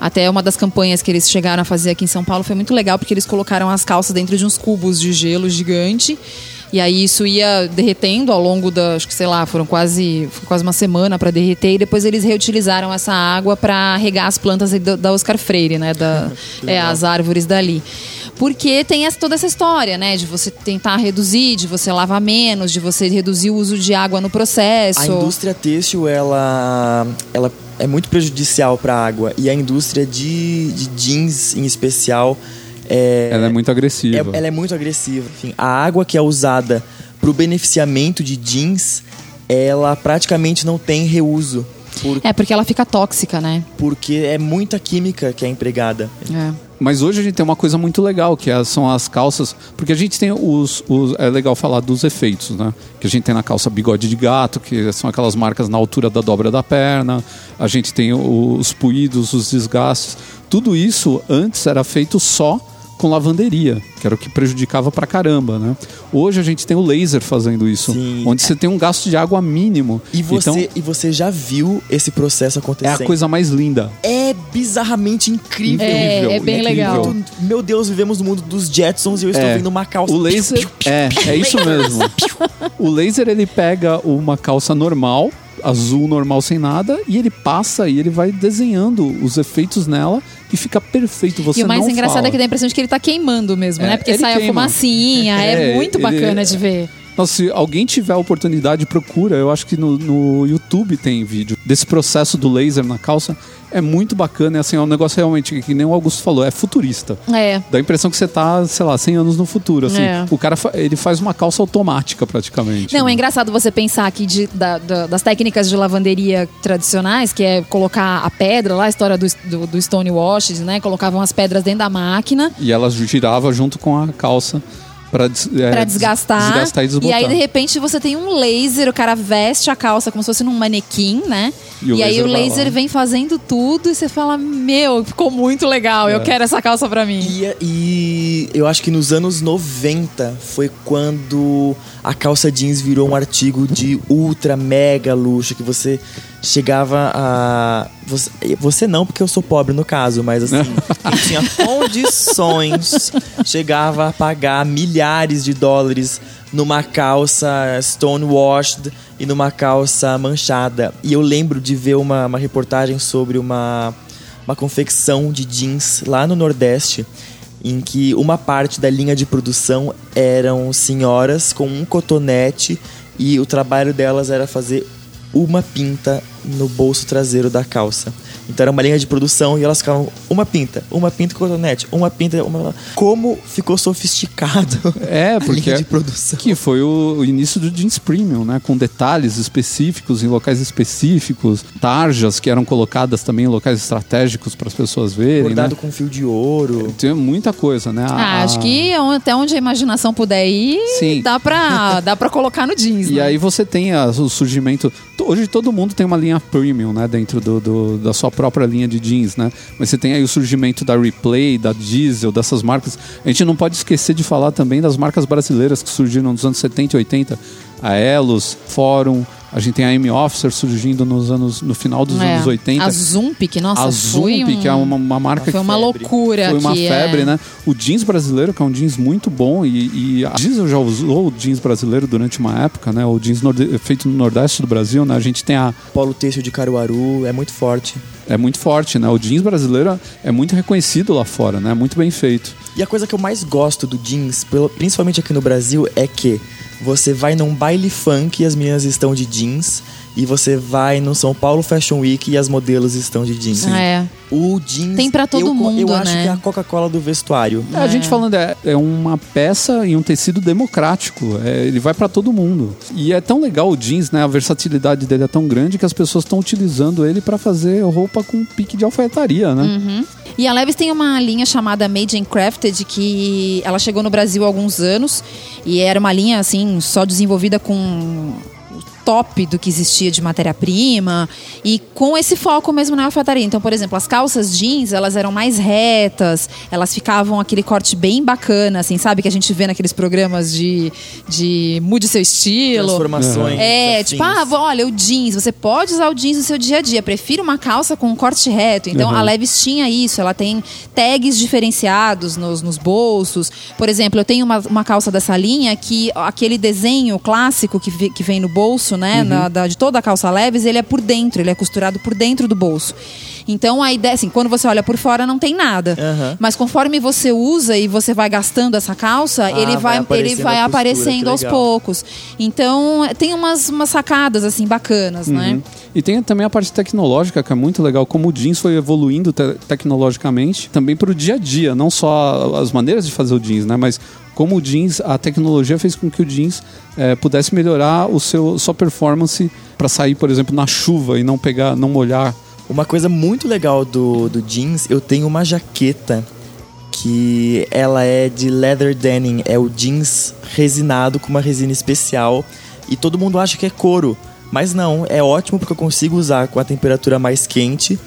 Até uma das campanhas que eles chegaram a fazer aqui em São Paulo foi muito legal, porque eles colocaram as calças dentro de uns cubos de gelo gigante. E aí isso ia derretendo ao longo da, acho que sei lá, foram quase, quase uma semana para derreter e depois eles reutilizaram essa água para regar as plantas da Oscar Freire, né, da é, as árvores dali. Porque tem essa- toda essa história, né, de você tentar reduzir, de você lavar menos, de você reduzir o uso de água no processo. A indústria têxtil, ela, ela é muito prejudicial para a água. E a indústria de, de jeans, em especial, é, Ela é muito agressiva. é- ela é muito agressiva. Enfim, a água que é usada para o beneficiamento de jeans, ela praticamente não tem reuso. Por, É, porque ela fica tóxica, né? Porque é muita química que é empregada. É. Mas hoje a gente tem uma coisa muito legal, que é- são as calças. Porque a gente tem os, os- É legal falar dos efeitos, né? Que a gente tem na calça bigode de gato, que são aquelas marcas na altura da dobra da perna. A gente tem os puídos, os desgastes. Tudo isso antes era feito só com lavanderia, que era o que prejudicava pra caramba, né? Hoje a gente tem o laser fazendo isso, Sim. onde você tem um gasto de água mínimo. E você, Então, e você já viu esse processo é acontecendo. a coisa mais linda. É bizarramente incrível. É, é bem incrível. legal. Meu Deus, vivemos no mundo dos Jetsons e eu estou É. vendo uma calça. O laser é, é isso mesmo. O laser ele pega uma calça normal, azul normal sem nada, e ele passa e ele vai desenhando os efeitos nela e fica perfeito. Você e o mais engraçado fala. é que dá a impressão de que ele tá queimando mesmo, É, né? Porque ele sai a queima. fumacinha, é, É, muito ele- bacana de ver. Nossa, se alguém tiver a oportunidade, procura. Eu acho que no, no YouTube tem vídeo desse processo do laser na calça. É muito bacana. É assim, é um negócio realmente que, nem o Augusto falou, é futurista. É. Dá a impressão que você tá, sei lá, 100 anos no futuro. Assim. É. O cara ele faz uma calça automática praticamente. Não, né? é engraçado você pensar aqui de- da- da- das técnicas de lavanderia tradicionais, que é colocar a pedra lá, a história do, do, do Stonewash, né? Colocavam as pedras dentro da máquina E ela girava junto com a calça para pra desgastar. desgastar e desbotar. aí, de repente, você tem um laser, o cara veste a calça como se fosse num manequim, né? E o E, aí laser o laser lá. vem fazendo tudo e você fala: Meu, ficou muito legal, É. eu quero essa calça pra mim. E, e eu acho que nos anos 90 foi quando a calça jeans virou um artigo de ultra mega luxo que você chegava a você, você não porque eu sou pobre no caso, mas assim, quem tinha condições chegava a pagar milhares de dólares numa calça stonewashed e numa calça manchada. E eu lembro de ver uma, uma reportagem sobre uma uma confecção de jeans lá no Nordeste, em que uma parte da linha de produção eram senhoras com um cotonete e o trabalho delas era fazer uma pinta no bolso traseiro da calça. Então era uma linha de produção e elas ficavam uma pinta, uma pinta com cotonete, uma pinta, uma... Como ficou sofisticado É, a porque linha de produção. que foi o, o início do jeans premium, né? Com detalhes específicos em locais específicos, tarjas que eram colocadas também em locais estratégicos para as pessoas verem, Bordado né? com fio de ouro. Tem muita coisa, né? A- Ah, acho a- que até onde a imaginação puder ir, Sim. dá pra, dá pra colocar no jeans. E né? aí você tem a- o surgimento. Hoje todo mundo tem uma linha premium, né? Dentro do, do- da sua própria linha de jeans, né? Mas você tem aí o surgimento da Replay, da Diesel, dessas marcas. A gente não pode esquecer de falar também das marcas brasileiras que surgiram nos anos 70 e 80. A Elos, Fórum, a gente tem a M Officer surgindo nos anos, no final dos É. anos 80. A Zump, que nossa, a Zump, um- que é uma, uma marca Foi uma febre. loucura. foi uma que febre, é... né? O jeans brasileiro, que é um jeans muito bom, e, e a Diesel já usou o jeans brasileiro durante uma época, né? O jeans norde- feito no Nordeste do Brasil, né? A gente tem a. Polo têxtil de Caruaru, é muito forte. É muito forte, né? O jeans brasileiro é muito reconhecido lá fora, né? Muito bem feito. E a coisa que eu mais gosto do jeans, principalmente aqui no Brasil, é que você vai num baile funk e as meninas estão de jeans. E você vai no São Paulo Fashion Week e as modelos estão de jeans. É. O jeans. Tem pra todo eu, mundo, Eu acho né? que é a Coca-Cola do vestuário. É, A gente falando, é, é uma peça e um tecido democrático. É, ele vai pra todo mundo. E é tão legal o jeans, né? A versatilidade dele é tão grande que as pessoas estão utilizando ele pra fazer roupa com pique de alfaiataria, né? E a Levis tem uma linha chamada Made and Crafted que ela chegou no Brasil há alguns anos e era uma linha assim só desenvolvida com top do que existia de matéria-prima e com esse foco mesmo na alfaiataria. Então, por exemplo, as calças jeans, elas eram mais retas, elas ficavam aquele corte bem bacana, assim, sabe? Que a gente vê naqueles programas de, de mude seu estilo. Transformações. É, tipo, ah, olha, o jeans, você pode usar o jeans no seu dia a dia. Prefiro uma calça com um corte reto. Então, Uhum. a Levis tinha isso. Ela tem tags diferenciados nos, nos bolsos. Por exemplo, eu tenho uma, uma calça dessa linha que aquele desenho clássico que, que vem no bolso, né, Uhum. na- da- de toda a calça Levis, ele é por dentro, ele é costurado por dentro do bolso. Então, a ideia, assim, quando você olha por fora, não tem nada. Aham. Mas conforme você usa e você vai gastando essa calça, Ah, ele vai vai, ele aparecendo vai costura, aparecendo aos poucos. Então, tem umas, umas sacadas, assim, bacanas, né? Uhum. E tem também a parte tecnológica, que é muito legal, como o jeans foi evoluindo te- tecnologicamente, também para o dia a dia, não só as maneiras de fazer o jeans, né? Mas como o jeans, a tecnologia fez com que o jeans eh, pudesse melhorar o seu sua performance para sair, por exemplo, na chuva e não pegar, não molhar. Uma coisa muito legal do, do jeans, eu tenho uma jaqueta que ela é de leather denim, é o jeans resinado com uma resina especial e todo mundo acha que é couro, mas não, é ótimo porque eu consigo usar com a temperatura mais quente.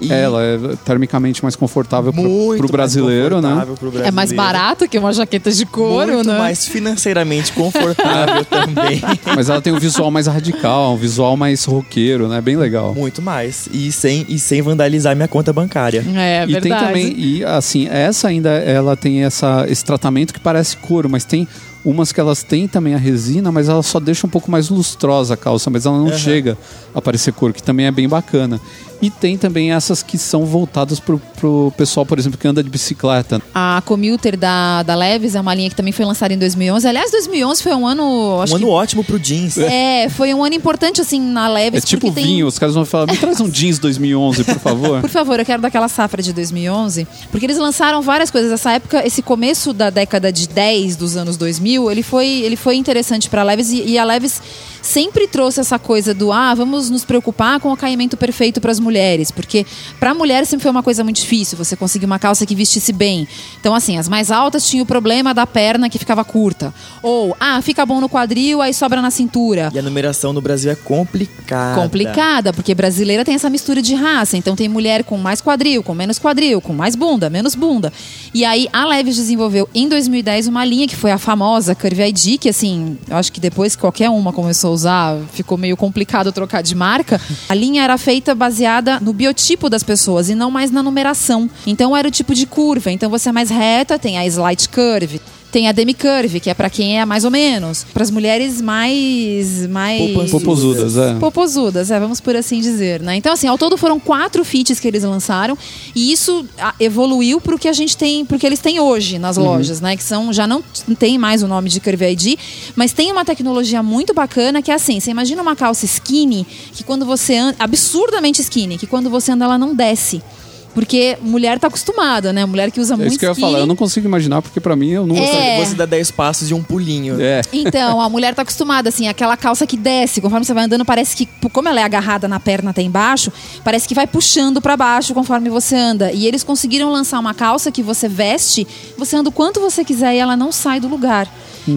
E Ela é termicamente mais confortável para o brasileiro, mais né? pro É mais brasileiro. barato que uma jaqueta de couro, muito né? mais financeiramente confortável também. Mas ela tem um visual mais radical, um visual mais roqueiro, né? Bem legal. Muito mais. E sem, e sem vandalizar minha conta bancária. É, e tem verdade. também, e assim, essa ainda ela tem essa, esse tratamento que parece couro, mas tem umas que elas têm também a resina, mas ela só deixa um pouco mais lustrosa a calça, mas ela não Aham. chega a parecer couro, que também é bem bacana. E tem também essas que são voltadas pro, pro pessoal, por exemplo, que anda de bicicleta. A Commuter da, da Levis é uma linha que também foi lançada em 2011. Aliás, 2011 foi um ano... Acho Um ano que, ótimo pro jeans. É, foi um ano importante, assim, na É Levis. tipo porque tem- vinho, os caras vão falar, me traz um jeans 2011, por favor. Por favor, eu quero daquela safra de 2011, porque eles lançaram várias coisas. Essa época, esse começo da década de 10 dos anos 2000, ele foi, ele foi interessante para a Levis e, e a Levis sempre trouxe essa coisa do ah, vamos nos preocupar com o caimento perfeito para as mulheres, porque para a mulher sempre foi uma coisa muito difícil, você conseguir uma calça que vestisse bem. Então assim, as mais altas tinham o problema da perna que ficava curta, ou ah, fica bom no quadril, aí sobra na cintura. E a numeração no Brasil é complicada. Complicada, porque brasileira tem essa mistura de raça. Então tem mulher com mais quadril, com menos quadril, com mais bunda, menos bunda. E aí a Levis desenvolveu em 2010 uma linha que foi a famosa Curvy ID, que assim, eu acho que depois que qualquer uma começou usar, ficou meio complicado trocar de marca. A linha era feita baseada no biotipo das pessoas e não mais na numeração. Então era o tipo de curva. Então você é mais reta, tem a slight curve. Tem a demi-curve, que é pra quem é mais ou menos. Para as mulheres mais. mais Popozudas, é. popozudas, é, vamos por assim dizer, né? Então, assim, ao todo foram quatro feats que eles lançaram e isso ah, evoluiu pro que a gente tem, pro que eles têm hoje nas lojas, né? Que são, já não tem mais o nome de Curvy ID, mas tem uma tecnologia muito bacana que é assim, você imagina uma calça skinny que quando você anda, absurdamente skinny, que quando você anda ela não desce. Porque mulher tá acostumada, né? Mulher que usa É muito isso que eu ia skinny. falar, eu não consigo imaginar, porque pra mim eu não É. Você dá 10 passos e um pulinho. É. Então, a mulher tá acostumada, assim, aquela calça que desce, conforme você vai andando, parece que, como ela é agarrada na perna até embaixo, parece que vai puxando pra baixo conforme você anda. E eles conseguiram lançar uma calça que você veste, você anda o quanto você quiser e ela não sai do lugar.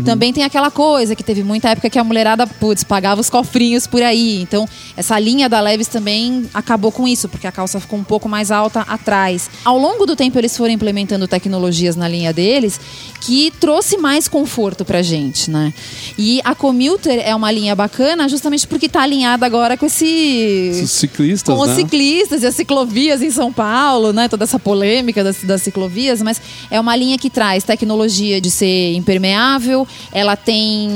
Também tem aquela coisa que teve muita época que a mulherada, putz, pagava os cofrinhos por aí. Então, essa linha da Levis também acabou com isso, porque a calça ficou um pouco mais alta atrás. Ao longo do tempo, eles foram implementando tecnologias na linha deles que trouxe mais conforto pra gente, né? E a Commuter é uma linha bacana justamente porque tá alinhada agora com esse Os ciclistas, com os né? ciclistas e as ciclovias em São Paulo, né? Toda essa polêmica das, das ciclovias, mas é uma linha que traz tecnologia de ser impermeável, ela tem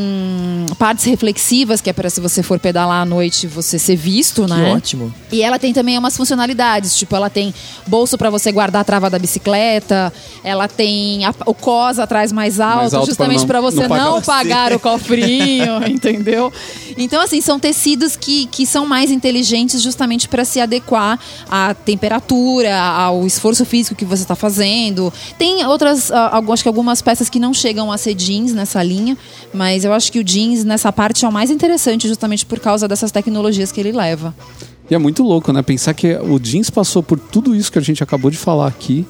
partes reflexivas, que é para se você for pedalar à noite você ser visto, Que né? ótimo. E ela tem também umas funcionalidades, tipo, ela tem bolso para você guardar a trava da bicicleta, ela tem a- o cos trás mais alto, Mais alto justamente para você não pagar não pagar o cofrinho, entendeu? Então, assim, são tecidos que, que são mais inteligentes justamente para se adequar à temperatura, ao esforço físico que você está fazendo. Tem outras, ah, acho que algumas peças que não chegam a ser jeans nessa linha, mas eu acho que o jeans nessa parte é o mais interessante justamente por causa dessas tecnologias que ele leva. E é muito louco, né? Pensar que o jeans passou por tudo isso que a gente acabou de falar aqui,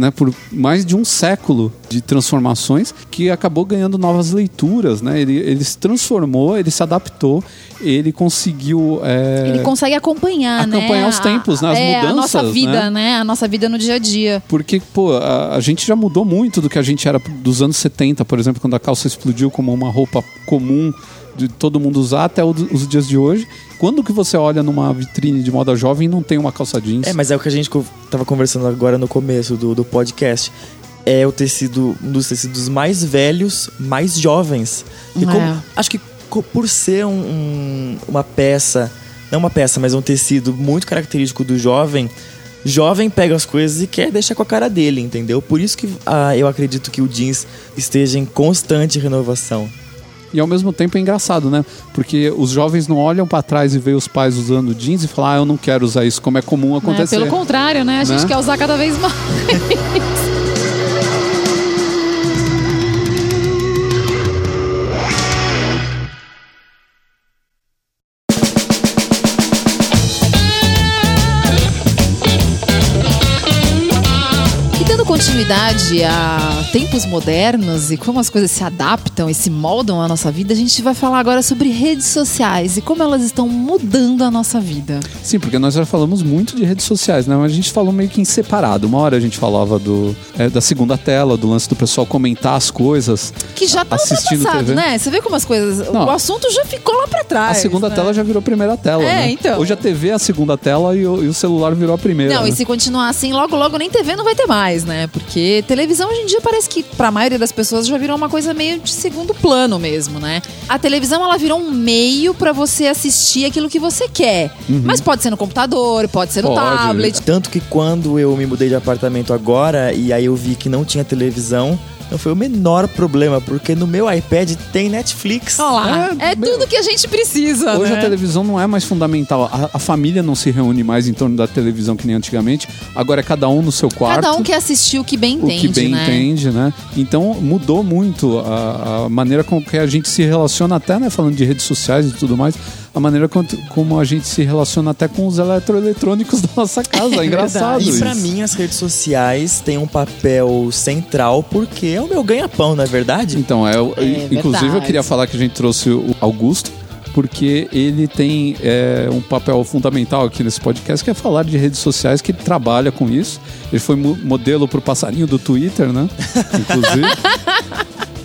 né? Por mais de um século de transformações, que acabou ganhando novas leituras, né? Ele, ele se transformou, ele se adaptou, ele conseguiu. é, Ele consegue acompanhar, né? Acompanhar os a- tempos, né? As é, A nossa mudanças, vida, né? né? A nossa vida no dia a dia. Porque, pô, a, a gente já mudou muito do que a gente era dos anos 70, por exemplo, quando a calça explodiu como uma roupa comum de todo mundo usar até os dias de hoje. Quando que você olha numa vitrine de moda jovem e não tem uma calça jeans? É, mas é o que a gente tava conversando agora no começo do, do podcast. É o tecido, um dos tecidos mais velhos, mais jovens. E É. como- acho que por ser um- um- uma peça, não uma peça, mas um tecido muito característico do jovem, jovem pega as coisas e quer deixar com a cara dele, entendeu? Por isso que ah, eu acredito que o jeans esteja em constante renovação. E ao mesmo tempo é engraçado, né? Porque os jovens não olham pra trás e veem os pais usando jeans e falam, ah, eu não quero usar isso, como é comum né? acontecer. Pelo contrário, né? A gente Né? quer usar cada vez mais. continuidade a tempos modernos e como as coisas se adaptam e se moldam à nossa vida, a gente vai falar agora sobre redes sociais e como elas estão mudando a nossa vida. Sim, porque nós já falamos muito de redes sociais, né? Mas a gente falou meio que em separado. Uma hora a gente falava do, é, da segunda tela, do lance do pessoal comentar as coisas. Que já tá Assistindo ultrapassado, TV. né? Você vê como as coisas. Não. O assunto já ficou lá pra trás. a segunda né? tela já virou primeira tela, É, né? então. Hoje a TV é a segunda tela e o, e o celular virou a primeira. Não, né? e se continuar assim, logo, logo nem TV não vai ter mais, né? Porque televisão hoje em dia parece que, pra maioria das pessoas, já virou uma coisa meio de segundo plano mesmo, né? A televisão, ela virou um meio pra você assistir aquilo que você quer. Mas pode ser no computador, pode ser no Uhum. Pode. tablet. Tanto que quando eu me mudei de apartamento agora e aí eu vi que não tinha televisão, não foi o menor problema, porque no meu iPad tem Netflix. Olha lá, É, é, meu, tudo que a gente precisa, Hoje né? a televisão não é mais fundamental. A, a família não se reúne mais em torno da televisão que nem antigamente. Agora é cada um no seu quarto. Cada um quer assistir o que bem o entende, que bem né? entende, né? Então mudou muito a, a maneira com que a gente se relaciona, até né, falando de redes sociais e tudo mais, a maneira com- como a gente se relaciona até com os eletroeletrônicos da nossa casa. É, engraçado E isso. pra mim as redes sociais têm um papel central porque é o meu ganha-pão, não é verdade? Então, é, o- É inclusive eu verdade. queria falar que a gente trouxe o Augusto, porque ele tem é, um papel fundamental aqui nesse podcast, que é falar de redes sociais, que ele trabalha com isso. Ele foi mo- modelo pro passarinho do Twitter, né? Inclusive.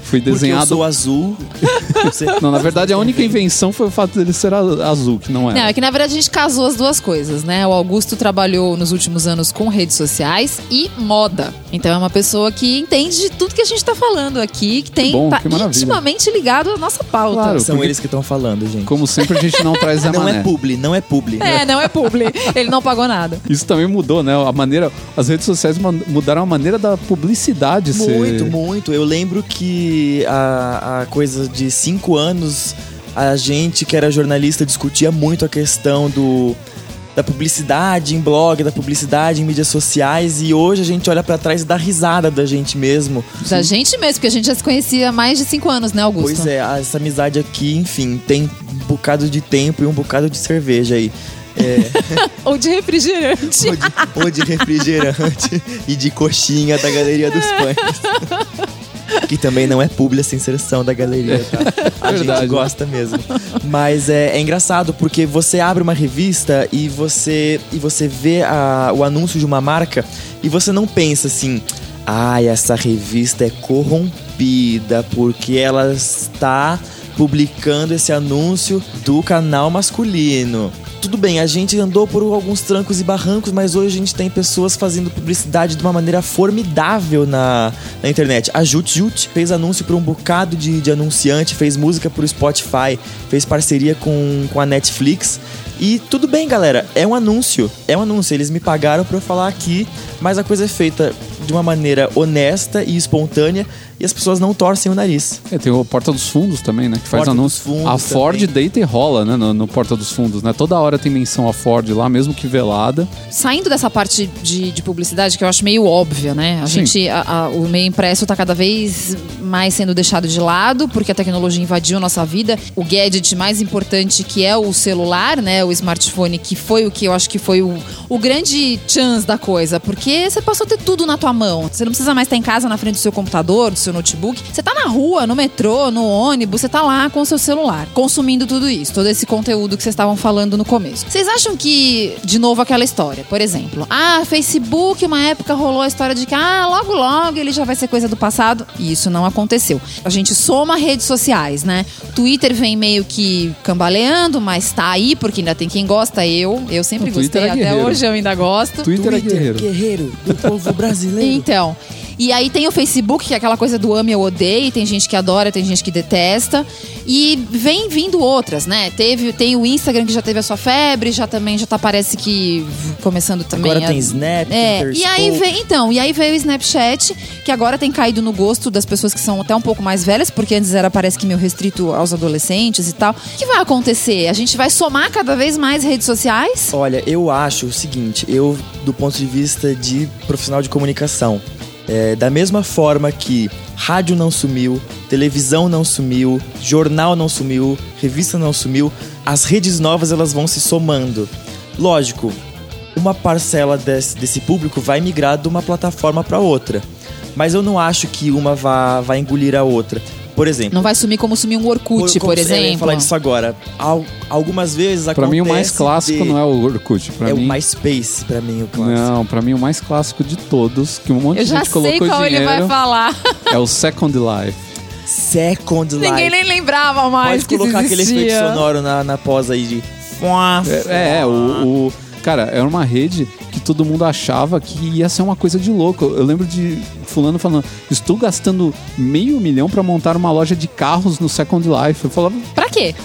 Foi Porque eu desenhado. sou azul. Não, na verdade a única invenção foi o fato dele ser a- azul, que não é. Não, é que na verdade a gente casou as duas coisas, né? O Augusto trabalhou nos últimos anos com redes sociais e moda. Então é uma pessoa que entende de tudo que a gente tá falando aqui, que tem bom, tá que intimamente ligado à nossa pauta. Claro. São porque- eles que estão falando, gente. Como sempre a gente não traz Zé Não Mané. é publi, não é publi. É, não é publi. Ele não pagou nada. Isso também mudou, né? A maneira, as redes sociais mudaram a maneira da publicidade ser. Muito, muito. Eu lembro que há, há coisa de cinco anos a gente que era jornalista discutia muito a questão do da publicidade em blog, da publicidade em mídias sociais e hoje a gente olha pra trás e dá risada da gente mesmo. Da gente mesmo, porque a gente já se conhecia há mais de cinco anos, né, Augusto? Pois é, essa amizade aqui, enfim, tem um bocado de tempo e um bocado de cerveja aí. É, Ou de refrigerante. ou, de, ou de refrigerante e de coxinha da Galeria dos Pães. Que também não é publi essa inserção da galeria, tá? A Verdade. gente gosta mesmo. Mas é, é engraçado porque você abre uma revista e você, e você vê a- o anúncio de uma marca e você não pensa assim, ai, essa revista é corrompida porque ela está publicando esse anúncio do canal masculino. Tudo bem, a gente andou por alguns trancos e barrancos, mas hoje a gente tem pessoas fazendo publicidade de uma maneira formidável na, na internet. A Jut Jut fez anúncio para um bocado de, de anunciante, fez música pro Spotify, fez parceria com, com a Netflix. E tudo bem, galera, é um anúncio. É um anúncio. Eles me pagaram para eu falar aqui, mas a coisa é feita de uma maneira honesta e espontânea, e as pessoas não torcem o nariz. É, tem o Porta dos Fundos também, né? Que faz Porta anúncio. dos Fundos a Ford também. deita e rola, né? No, no Porta dos Fundos, né? Toda hora tem menção a Ford lá, mesmo que velada. Saindo dessa parte de, de publicidade, que eu acho meio óbvia, né? A Sim. gente, a- a- o meio impresso tá cada vez mais sendo deixado de lado, porque a tecnologia invadiu nossa vida. O gadget mais importante, que é o celular, né? O smartphone, que foi o que eu acho que foi o, o grande chance da coisa. Porque você passou a ter tudo na tua mão. Você não precisa mais estar em casa na frente do seu computador, do seu notebook. Você tá na rua, no metrô, no ônibus, você tá lá com o seu celular, consumindo tudo isso, todo esse conteúdo que vocês estavam falando no começo. Vocês acham que, de novo, aquela história, por exemplo, ah, Facebook, uma época rolou a história de que, ah, logo, logo ele já vai ser coisa do passado. E isso não aconteceu. A gente soma redes sociais, né? Twitter vem meio que cambaleando, mas tá aí, porque ainda tem quem gosta. Eu, eu sempre O Twitter gostei, é até hoje eu ainda gosto. Twitter, é guerreiro. guerreiro do povo brasileiro. Então. E aí tem o Facebook, que é aquela coisa do ame ou odeie, tem gente que adora, tem gente que detesta. E vem vindo outras, né? Teve, tem o Instagram que já teve a sua febre, já também já tá parece que começando também. Agora a- tem Snap, É, e aí vem, então, e aí veio o Snapchat, que agora tem caído no gosto das pessoas que são até um pouco mais velhas, porque antes era parece que meio restrito aos adolescentes e tal. O que vai acontecer? A gente vai somar cada vez mais redes sociais? Olha, eu acho o seguinte, eu, do ponto de vista de profissional de comunicação, é, da mesma forma que rádio não sumiu, televisão não sumiu, jornal não sumiu, revista não sumiu, as redes novas elas vão se somando. Lógico, uma parcela desse, desse público vai migrar de uma plataforma para outra, mas eu não acho que uma vá, vá engolir a outra. Por exemplo, Não vai sumir como sumiu um Orkut, como- por Eu ia exemplo. falar disso agora. Al- algumas vezes Pra mim, o mais acontece clássico de- não é o Orkut. Pra é mim, o MySpace, pra mim, o clássico. Não, pra mim o mais clássico de todos, que um monte Eu de já gente sei colocou qual ele vai dinheiro, falar. é o Second Life. Second Life. Ninguém nem lembrava mais Pode que colocar aquele efeito sonoro na, na pós aí de... É, é, o, o- Cara, era uma rede que todo mundo achava que ia ser uma coisa de louco. Eu lembro de fulano falando, estou gastando meio milhão pra montar uma loja de carros no Second Life. Eu falava, Pra quê?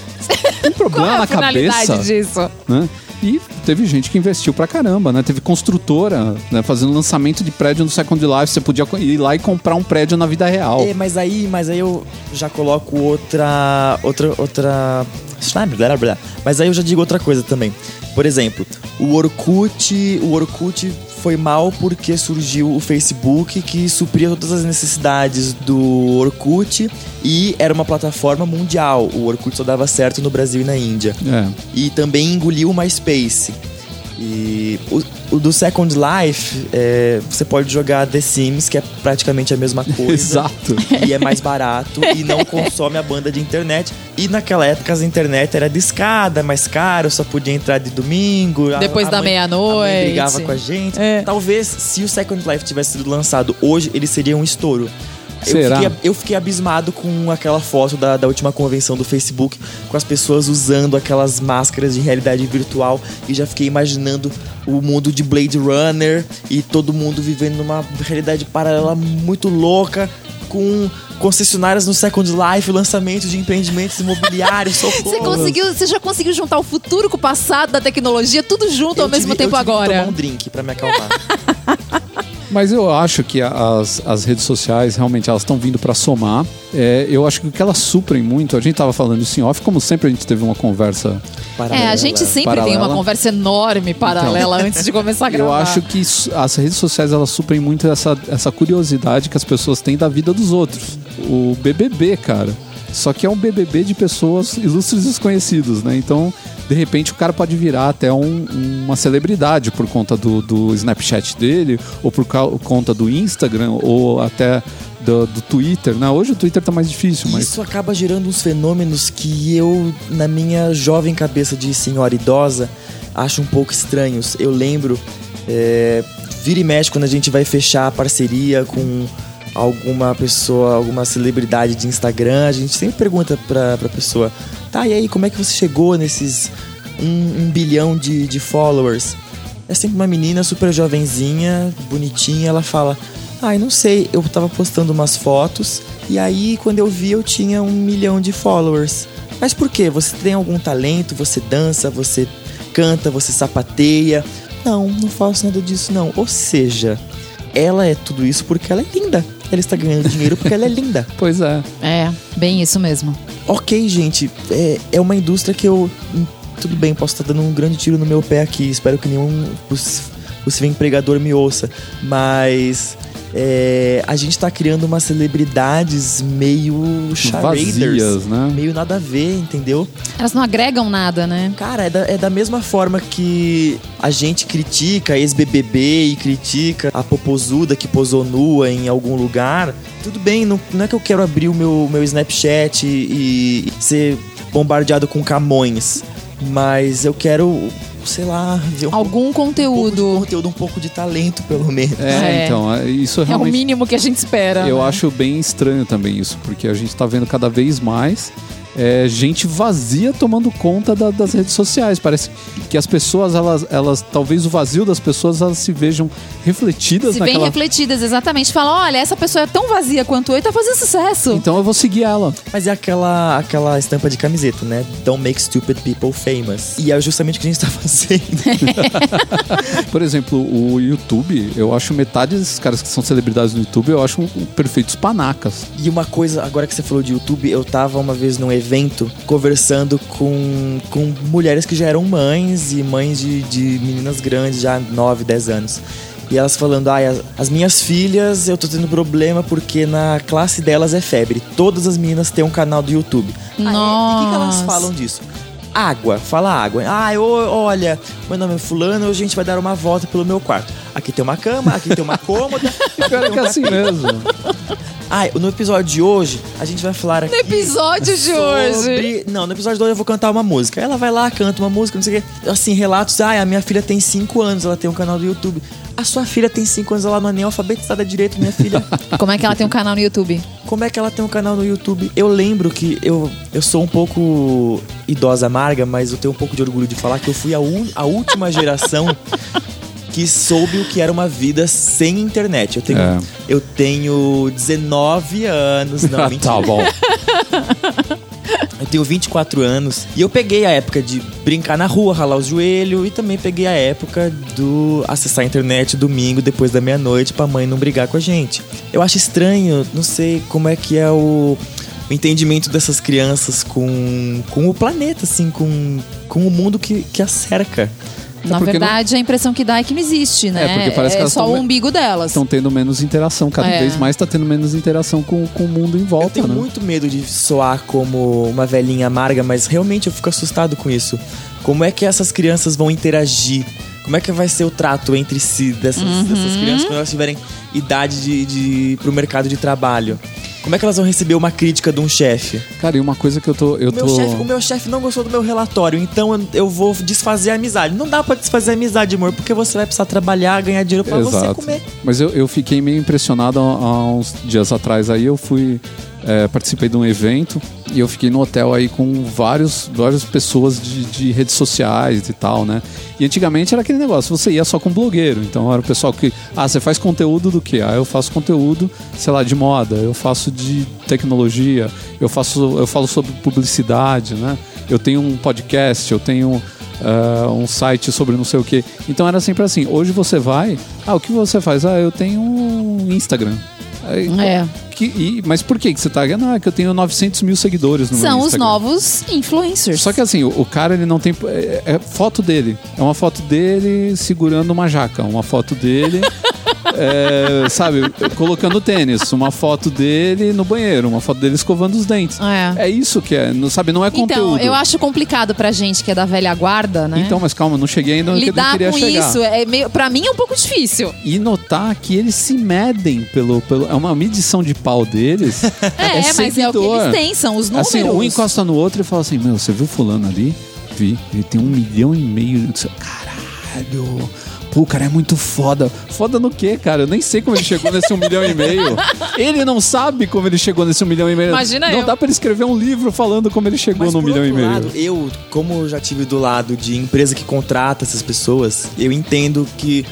tem Qual problema é a na cabeça. disso? né? E teve gente que investiu pra caramba, né? Teve construtora, né? Fazendo lançamento de prédio no Second Life. Você podia ir lá e comprar um prédio na vida real. É, mas aí, mas aí eu já coloco outra... Outra... Outra... Mas aí eu já digo outra coisa também. Por exemplo, o Orkut... O Orkut foi mal porque surgiu o Facebook que supria todas as necessidades do Orkut e era uma plataforma mundial. O Orkut só dava certo no Brasil e na Índia. É. e também engoliu o MySpace. E o, o do Second Life, é, você pode jogar The Sims, que é praticamente a mesma coisa. Exato. E é mais barato e não consome a banda de internet. E naquela época as internet era discada, mais caro, só podia entrar de domingo. a- Depois a da meia-noite. Brigava com a gente. É. Talvez se o Second Life tivesse sido lançado hoje, ele seria um estouro. Eu Será? fiquei, eu fiquei abismado com aquela foto da, da última convenção do Facebook, com as pessoas usando aquelas máscaras de realidade virtual e já fiquei imaginando o mundo de Blade Runner e todo mundo vivendo numa realidade paralela muito louca, com concessionárias no Second Life, lançamento de empreendimentos imobiliários, socorro. Você, conseguiu, você já conseguiu juntar o futuro com o passado da tecnologia, tudo junto Eu ao mesmo tive- tempo eu tive que agora. tomar um drink pra me acalmar. Mas eu acho que as, as redes sociais realmente elas estão vindo para somar. É, eu acho que o que elas suprem muito, a gente tava falando isso em off, como sempre a gente teve uma conversa. É, a gente sempre tem Paralela. uma conversa enorme paralela antes de começar a gravar. Eu acho que as redes sociais elas suprem muito essa, essa curiosidade que as pessoas têm da vida dos outros. O BBB, cara. Só que é um BBB de pessoas ilustres desconhecidos, né? Então, de repente, o cara pode virar até um- uma celebridade por conta do, do Snapchat dele, ou por conta do Instagram, ou até do, do Twitter, né? Hoje o Twitter tá mais difícil, mas. Isso acaba gerando uns fenômenos que eu, na minha jovem cabeça de senhora idosa, acho um pouco estranhos. Eu lembro, é, vira e mexe quando a gente vai fechar a parceria com alguma pessoa, alguma celebridade de Instagram, a gente sempre pergunta pra, pra pessoa, tá, e aí, como é que você chegou nesses um, um bilhão de, de followers? É sempre uma menina super jovenzinha, bonitinha, ela fala: Ai, não sei, eu tava postando umas fotos e aí quando eu vi eu tinha um milhão de followers. Mas por quê? Você tem algum talento? Você dança, você canta, você sapateia? Não, não faço nada disso não. Ou seja, ela é tudo isso porque ela é linda. Ela está ganhando dinheiro porque ela é linda. Pois é. É, bem isso mesmo. Ok, gente, é, é uma indústria que eu. hum, Tudo bem, posso estar dando um grande tiro no meu pé aqui. Espero que nenhum poss- possível empregador me ouça. Mas. É, a gente tá criando umas celebridades meio charaders. Vazias, né? Meio nada a ver, entendeu? Elas não agregam nada, né? Cara, é da, é da mesma forma que a gente critica ex-BBB e critica a popozuda que posou nua em algum lugar. Tudo bem, não, não é que eu quero abrir o meu, meu Snapchat e, e ser bombardeado com camões. Mas eu quero, sei lá, ver um Algum pouco de conteúdo. conteúdo, um pouco de talento, pelo menos. É, É. então, é- isso É o realmente. mínimo que a gente espera. Eu né? acho bem estranho também isso, porque a gente tá vendo cada vez mais é, gente vazia tomando conta da- das redes sociais. Parece que as pessoas, elas, elas, talvez o vazio das pessoas, elas se vejam refletidas Se bem naquela. refletidas, exatamente. Fala, olha, essa pessoa é tão vazia quanto eu e tá fazendo sucesso. Então eu vou seguir ela. Mas é aquela, aquela estampa de camiseta, né? Don't make stupid people famous. E é justamente o que a gente tá fazendo. Por exemplo, o YouTube, eu acho metade desses caras que são celebridades no YouTube, eu acho um, um perfeitos panacas. E uma coisa, agora que você falou de YouTube, eu tava uma vez num evento conversando com, com mulheres que já eram mães e mães de, de meninas grandes, já 9, 10 anos. E elas falando, ai, as, as minhas filhas, eu tô tendo problema porque na classe delas é febre. Todas as meninas têm um canal do YouTube. Ah, é? E o que, que elas Nossa. falam disso? Água, fala água. Ah, eu, olha, meu nome é fulano, hoje a gente vai dar uma volta pelo meu quarto. Aqui tem uma cama, aqui tem uma cômoda. Pior é que é assim mesmo. Ah, no episódio de hoje, a gente vai falar aqui. No episódio de hoje. Não, no episódio de hoje eu vou cantar uma música. Ela vai lá, canta uma música, não sei o quê. Assim, relatos. Ah, a minha filha tem 5 anos, ela tem um canal do YouTube. A sua filha tem 5 anos, ela não é nem alfabetizada direito, minha filha. Como é que ela tem um canal no YouTube? Como é que ela tem um canal no YouTube? Eu lembro que eu, eu sou um pouco idosa amarga, mas eu tenho um pouco de orgulho de falar que eu fui a, un- a última geração que soube o que era uma vida sem internet. Eu tenho, É. eu tenho 19 anos, não, mentira. tá bom. Eu tenho 24 anos e eu peguei a época de brincar na rua, ralar os joelhos e também peguei a época do acessar a internet domingo depois da meia-noite pra mãe não brigar com a gente. Eu acho estranho, não sei como é que é o, o entendimento dessas crianças com, com o planeta, assim, com, com o mundo que, que a cerca. Na porque verdade, a impressão que dá é que não existe, né? É, porque parece que elas só o umbigo delas. Estão tendo menos interação, cada É. vez mais tá tendo menos interação com, com o mundo em Eu volta, tenho né? muito medo de soar como uma velhinha amarga, mas realmente eu fico assustado com isso. Como é que essas crianças vão interagir? Como é que vai ser o trato entre si dessas, dessas crianças quando elas tiverem idade de, de ir pro mercado de trabalho? Como é que elas vão receber uma crítica de um chefe? Cara, e uma coisa que eu tô. Eu O meu tô... chefe- O meu chefe não gostou do meu relatório, então eu, eu vou desfazer a amizade. Não dá pra desfazer a amizade, amor, porque você vai precisar trabalhar, ganhar dinheiro pra você Exato. comer. Mas eu, eu fiquei meio impressionado há, há uns dias atrás aí. Eu fui. É, participei de um evento e eu fiquei no hotel aí com vários, várias pessoas de, de redes sociais e tal, né? E antigamente era aquele negócio, você ia só com blogueiro. Então era o pessoal que. Ah, você faz conteúdo do quê? Ah, eu faço conteúdo, sei lá, de moda, eu faço de tecnologia, eu faço. Eu falo sobre publicidade, né? Eu tenho um podcast, eu tenho. ah, um site sobre não sei o que. Então era sempre assim. Hoje você vai. Ah, o que você faz? Ah, eu tenho um Instagram. É. que- e- mas por que, que você tá. Não, é que eu tenho 900 mil seguidores no meu São os Instagram. novos influencers. Só que assim, o, o cara ele não tem. É, é foto dele. É uma foto dele segurando uma jaca. Uma foto dele. é, sabe, colocando tênis. Uma foto dele no banheiro. Uma foto dele escovando os dentes. É. É isso que é. Não, sabe, não é Então, conteúdo. eu acho complicado pra gente que é da velha guarda, né? Então, mas calma, não cheguei ainda no que eu Lidar queria com chegar. isso, é meio, pra mim é um pouco difícil. E notar que eles se medem pelo. pelo é uma medição de pau deles. É, mas é o que eles têm, são os números. Assim, um encosta no outro e fala assim: Meu, você viu Fulano ali? Vi. Ele tem um milhão e meio. Caralho. Pô, o cara é muito foda. Foda no quê, cara? Eu nem sei como ele chegou nesse um milhão e meio. Ele não sabe como ele chegou nesse um milhão e meio. Imagina Não eu. dá pra ele escrever um livro falando como ele chegou Mas no por milhão e outro meio. lado, eu, como já tive do lado de empresa que contrata essas pessoas, eu entendo que,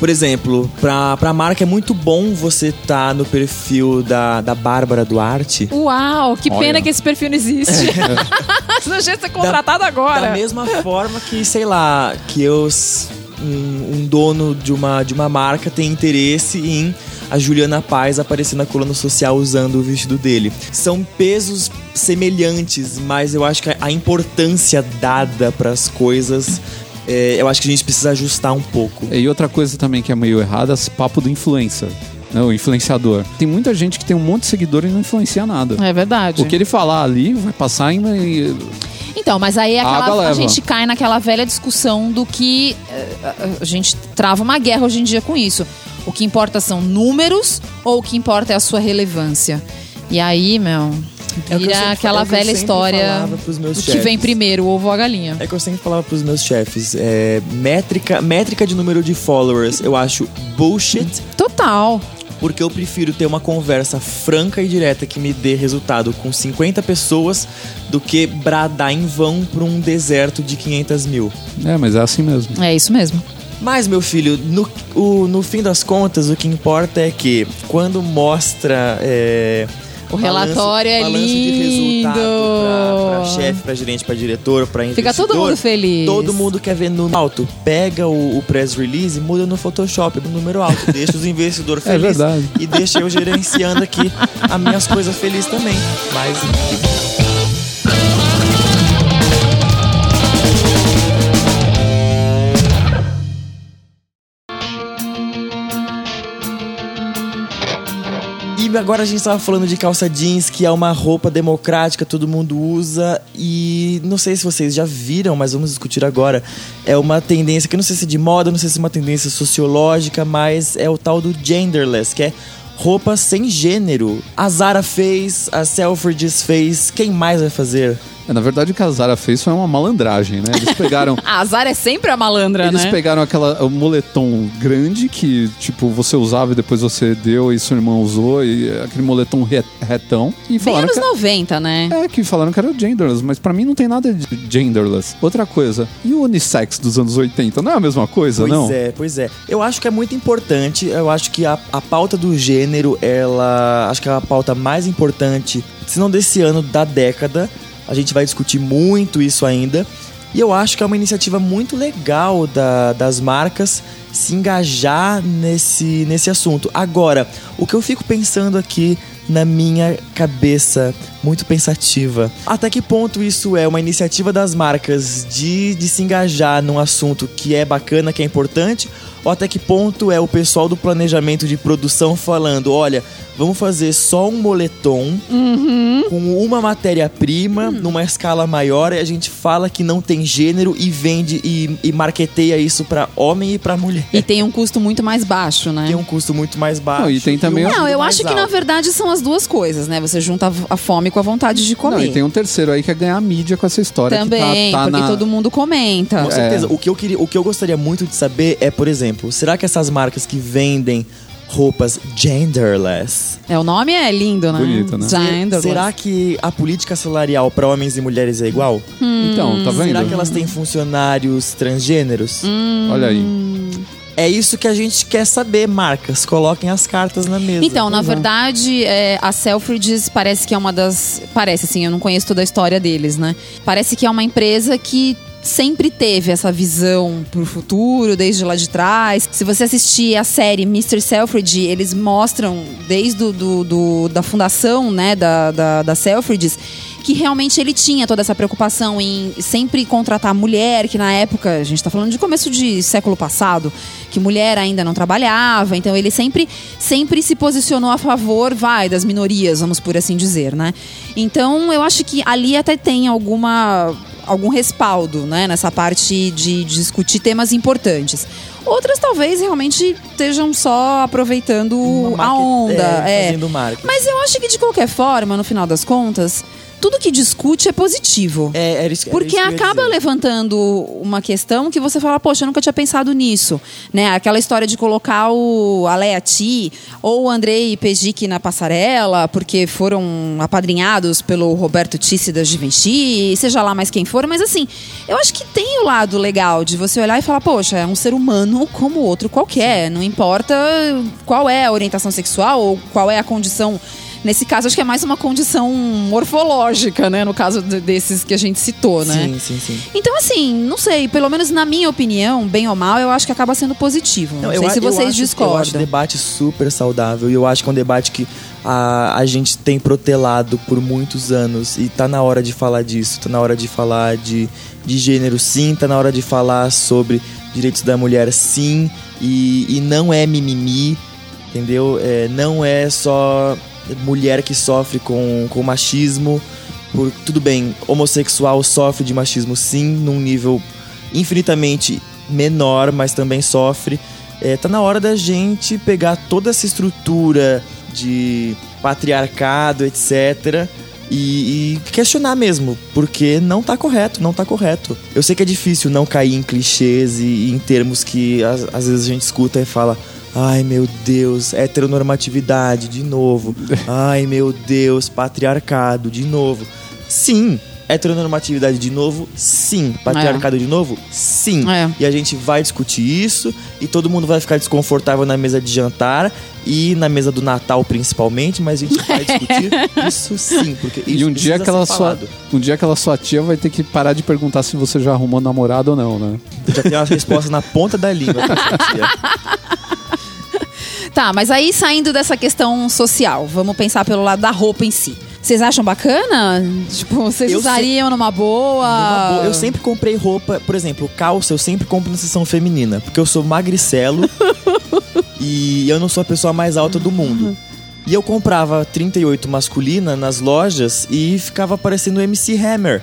por exemplo, pra, pra marca é muito bom você estar no perfil da, da Bárbara Duarte. Uau, que Olha. pena que esse perfil não existe. Senão já ia ser contratado agora. Da mesma forma que, sei lá, que eu, s- um, um dono de uma, de uma marca tem interesse em a Juliana Paz aparecer na coluna social usando o vestido dele. São pesos semelhantes, mas eu acho que a importância dada para as coisas é, eu acho que a gente precisa ajustar um pouco. E outra coisa também que é meio errada, esse papo do influencer. Né, o influenciador. Tem muita gente que tem um monte de seguidor e não influencia nada. É verdade. O que ele falar ali vai passar em. Então, mas aí é A aquela, a leva. gente cai naquela velha discussão do que eh, a- a gente trava uma guerra hoje em dia com isso. O que importa são números ou o que importa é a sua relevância? E aí, meu, É vira sempre- aquela é o que eu velha história falava pros meus do que chefes. vem primeiro, o ovo ou a galinha. É que eu sempre falava pros meus chefes, é, métrica, métrica de número de followers eu acho bullshit, Total. Porque eu prefiro ter uma conversa franca e direta que me dê resultado com 50 pessoas do que bradar em vão pra um deserto de 500 mil. É, mas é assim mesmo. É isso mesmo. Mas, meu filho, no, o- no fim das contas, o que importa é que quando mostra. é, O relatório é balanço de lindo. resultado pra, pra chefe, pra gerente, pra diretor, pra Fica investidor. todo mundo feliz. Todo mundo quer ver no alto. Pega o, o press release e muda no Photoshop no número alto. Deixa os investidores É felizes. verdade. E deixa eu gerenciando aqui as minhas coisas felizes também. Mas, Agora a gente tava falando de calça jeans, que é uma roupa democrática, todo mundo usa. E não sei se vocês já viram, mas vamos discutir agora. É uma tendência que não sei se é de moda, não sei se é uma tendência sociológica, mas é o tal do genderless, que é roupa sem gênero. A Zara fez, a Selfridges fez, quem mais vai fazer? É, na verdade, o que a Zara fez foi uma malandragem, né? Eles pegaram. A Azar é sempre a malandra, Eles né? pegaram aquela o moletom grande que, tipo, você usava e depois você deu e sua irmã usou, e aquele moletom re- retão. E Bem falaram anos que, 90, né? é, que falaram que era genderless, mas pra mim não tem nada de genderless. Outra coisa, e o unissex dos anos 80? Não é a mesma coisa, Pois não? é, pois é. Eu acho que é muito importante. Eu acho que a, a pauta do gênero, ela. Acho que é a pauta mais importante, se não desse ano, da década. A gente vai discutir muito isso ainda. E eu acho que é uma iniciativa muito legal da- das marcas se engajar nesse, nesse assunto. Agora, o que eu fico pensando aqui na minha cabeça, muito pensativa, até que ponto isso é uma iniciativa das marcas de, de se engajar num assunto que é bacana, que é importante, ou até que ponto é o pessoal do planejamento de produção falando: olha, vamos fazer só um moletom com uma matéria-prima numa escala maior e a gente fala que não tem gênero e vende e, e marketeia isso pra homem e pra mulher. E tem um custo muito mais baixo, né? Tem um custo muito mais baixo. Não, e tem também um o- Não, eu acho que na alto. verdade são as duas coisas, né? Você junta a- fome com a vontade de comer. Não, e tem um terceiro aí que é ganhar mídia com essa história. Também, que tá, tá porque na... todo mundo comenta. Com certeza. O, que eu queria, o que eu gostaria muito de saber é, por exemplo, será que essas marcas que vendem roupas genderless, É, o nome é lindo, né? Bonito, né? Genderless. será que a política salarial para homens e mulheres é igual? Então, tá vendo? Será que elas têm funcionários transgêneros? Olha aí. É isso que a gente quer saber, marcas. Coloquem as cartas na mesa. Então, na é. verdade, é, a Selfridges parece que é uma das. Parece, assim, eu não conheço toda a história deles, né? Parece que é uma empresa que sempre teve essa visão pro futuro, desde lá de trás. Se você assistir a série Mr. Selfridge, eles mostram desde do, do- do- da fundação, né, da, da, da Selfridges, que realmente ele tinha toda essa preocupação em sempre contratar mulher, que na época, a gente tá falando de começo de século passado, que mulher ainda não trabalhava, então ele sempre, sempre se posicionou a favor, vai, das minorias, vamos por assim dizer, né? Então eu acho que ali até tem alguma algum respaldo, né, nessa parte de discutir temas importantes. Outras talvez realmente estejam só aproveitando Uma a market- onda, é, é. Mas eu acho que de qualquer forma, no final das contas, tudo que discute é positivo. É, era isso, era Porque isso que acaba levantando uma questão que você fala, poxa, eu nunca tinha pensado nisso. Né? Aquela história de colocar o a Leia Ti ou o Andrei Pejic na passarela, porque foram apadrinhados pelo Roberto Tissi da Givenchy, seja lá mais quem for, mas assim, eu acho que tem o lado legal de você olhar e falar, poxa, é um ser humano como outro qualquer. Não importa qual é a orientação sexual ou qual é a condição Nesse caso, acho que é mais uma condição morfológica, né? No caso de- desses que a gente citou, né? Sim, sim, sim. Então, assim, não sei, pelo menos na minha opinião, bem ou mal, eu acho que acaba sendo positivo. Não, sei eu, se eu vocês acho, discordam. Eu acho o debate super saudável e eu acho que é um debate que a, a gente tem protelado por muitos anos e tá na hora de falar disso, tá na hora de falar de, de gênero sim, tá na hora de falar sobre direitos da mulher sim e, e não é mimimi, entendeu? É, não é só mulher que sofre com, com machismo. Por, tudo bem, homossexual sofre de machismo sim, num nível infinitamente menor, mas também sofre. É, tá na hora da gente pegar toda essa estrutura de patriarcado, etc. E, e questionar mesmo, porque não tá correto, não tá correto. Eu sei que é difícil não cair em clichês e, e em termos que às, às vezes a gente escuta e fala. Ai meu Deus, heteronormatividade de novo. Ai meu Deus, patriarcado de novo. Sim, heteronormatividade de novo, sim. Patriarcado de novo, sim. É. E a gente vai discutir isso e todo mundo vai ficar desconfortável na mesa de jantar e na mesa do Natal principalmente, mas a gente vai discutir isso sim, porque isso E um dia, aquela sua, um dia aquela sua tia vai ter que parar de perguntar se você já arrumou namorado ou não, né? Já tem uma resposta na ponta da língua. pra essa tia. Tá, mas aí saindo dessa questão social, vamos pensar pelo lado da roupa em si. Vocês acham bacana? Tipo, vocês Eu usariam numa boa? Numa boa, Eu sempre comprei roupa, por exemplo, calça eu sempre compro na seção feminina, porque eu sou magricelo e eu não sou a pessoa mais alta do mundo. E eu comprava 38 masculina nas lojas e ficava parecendo o MC Hammer.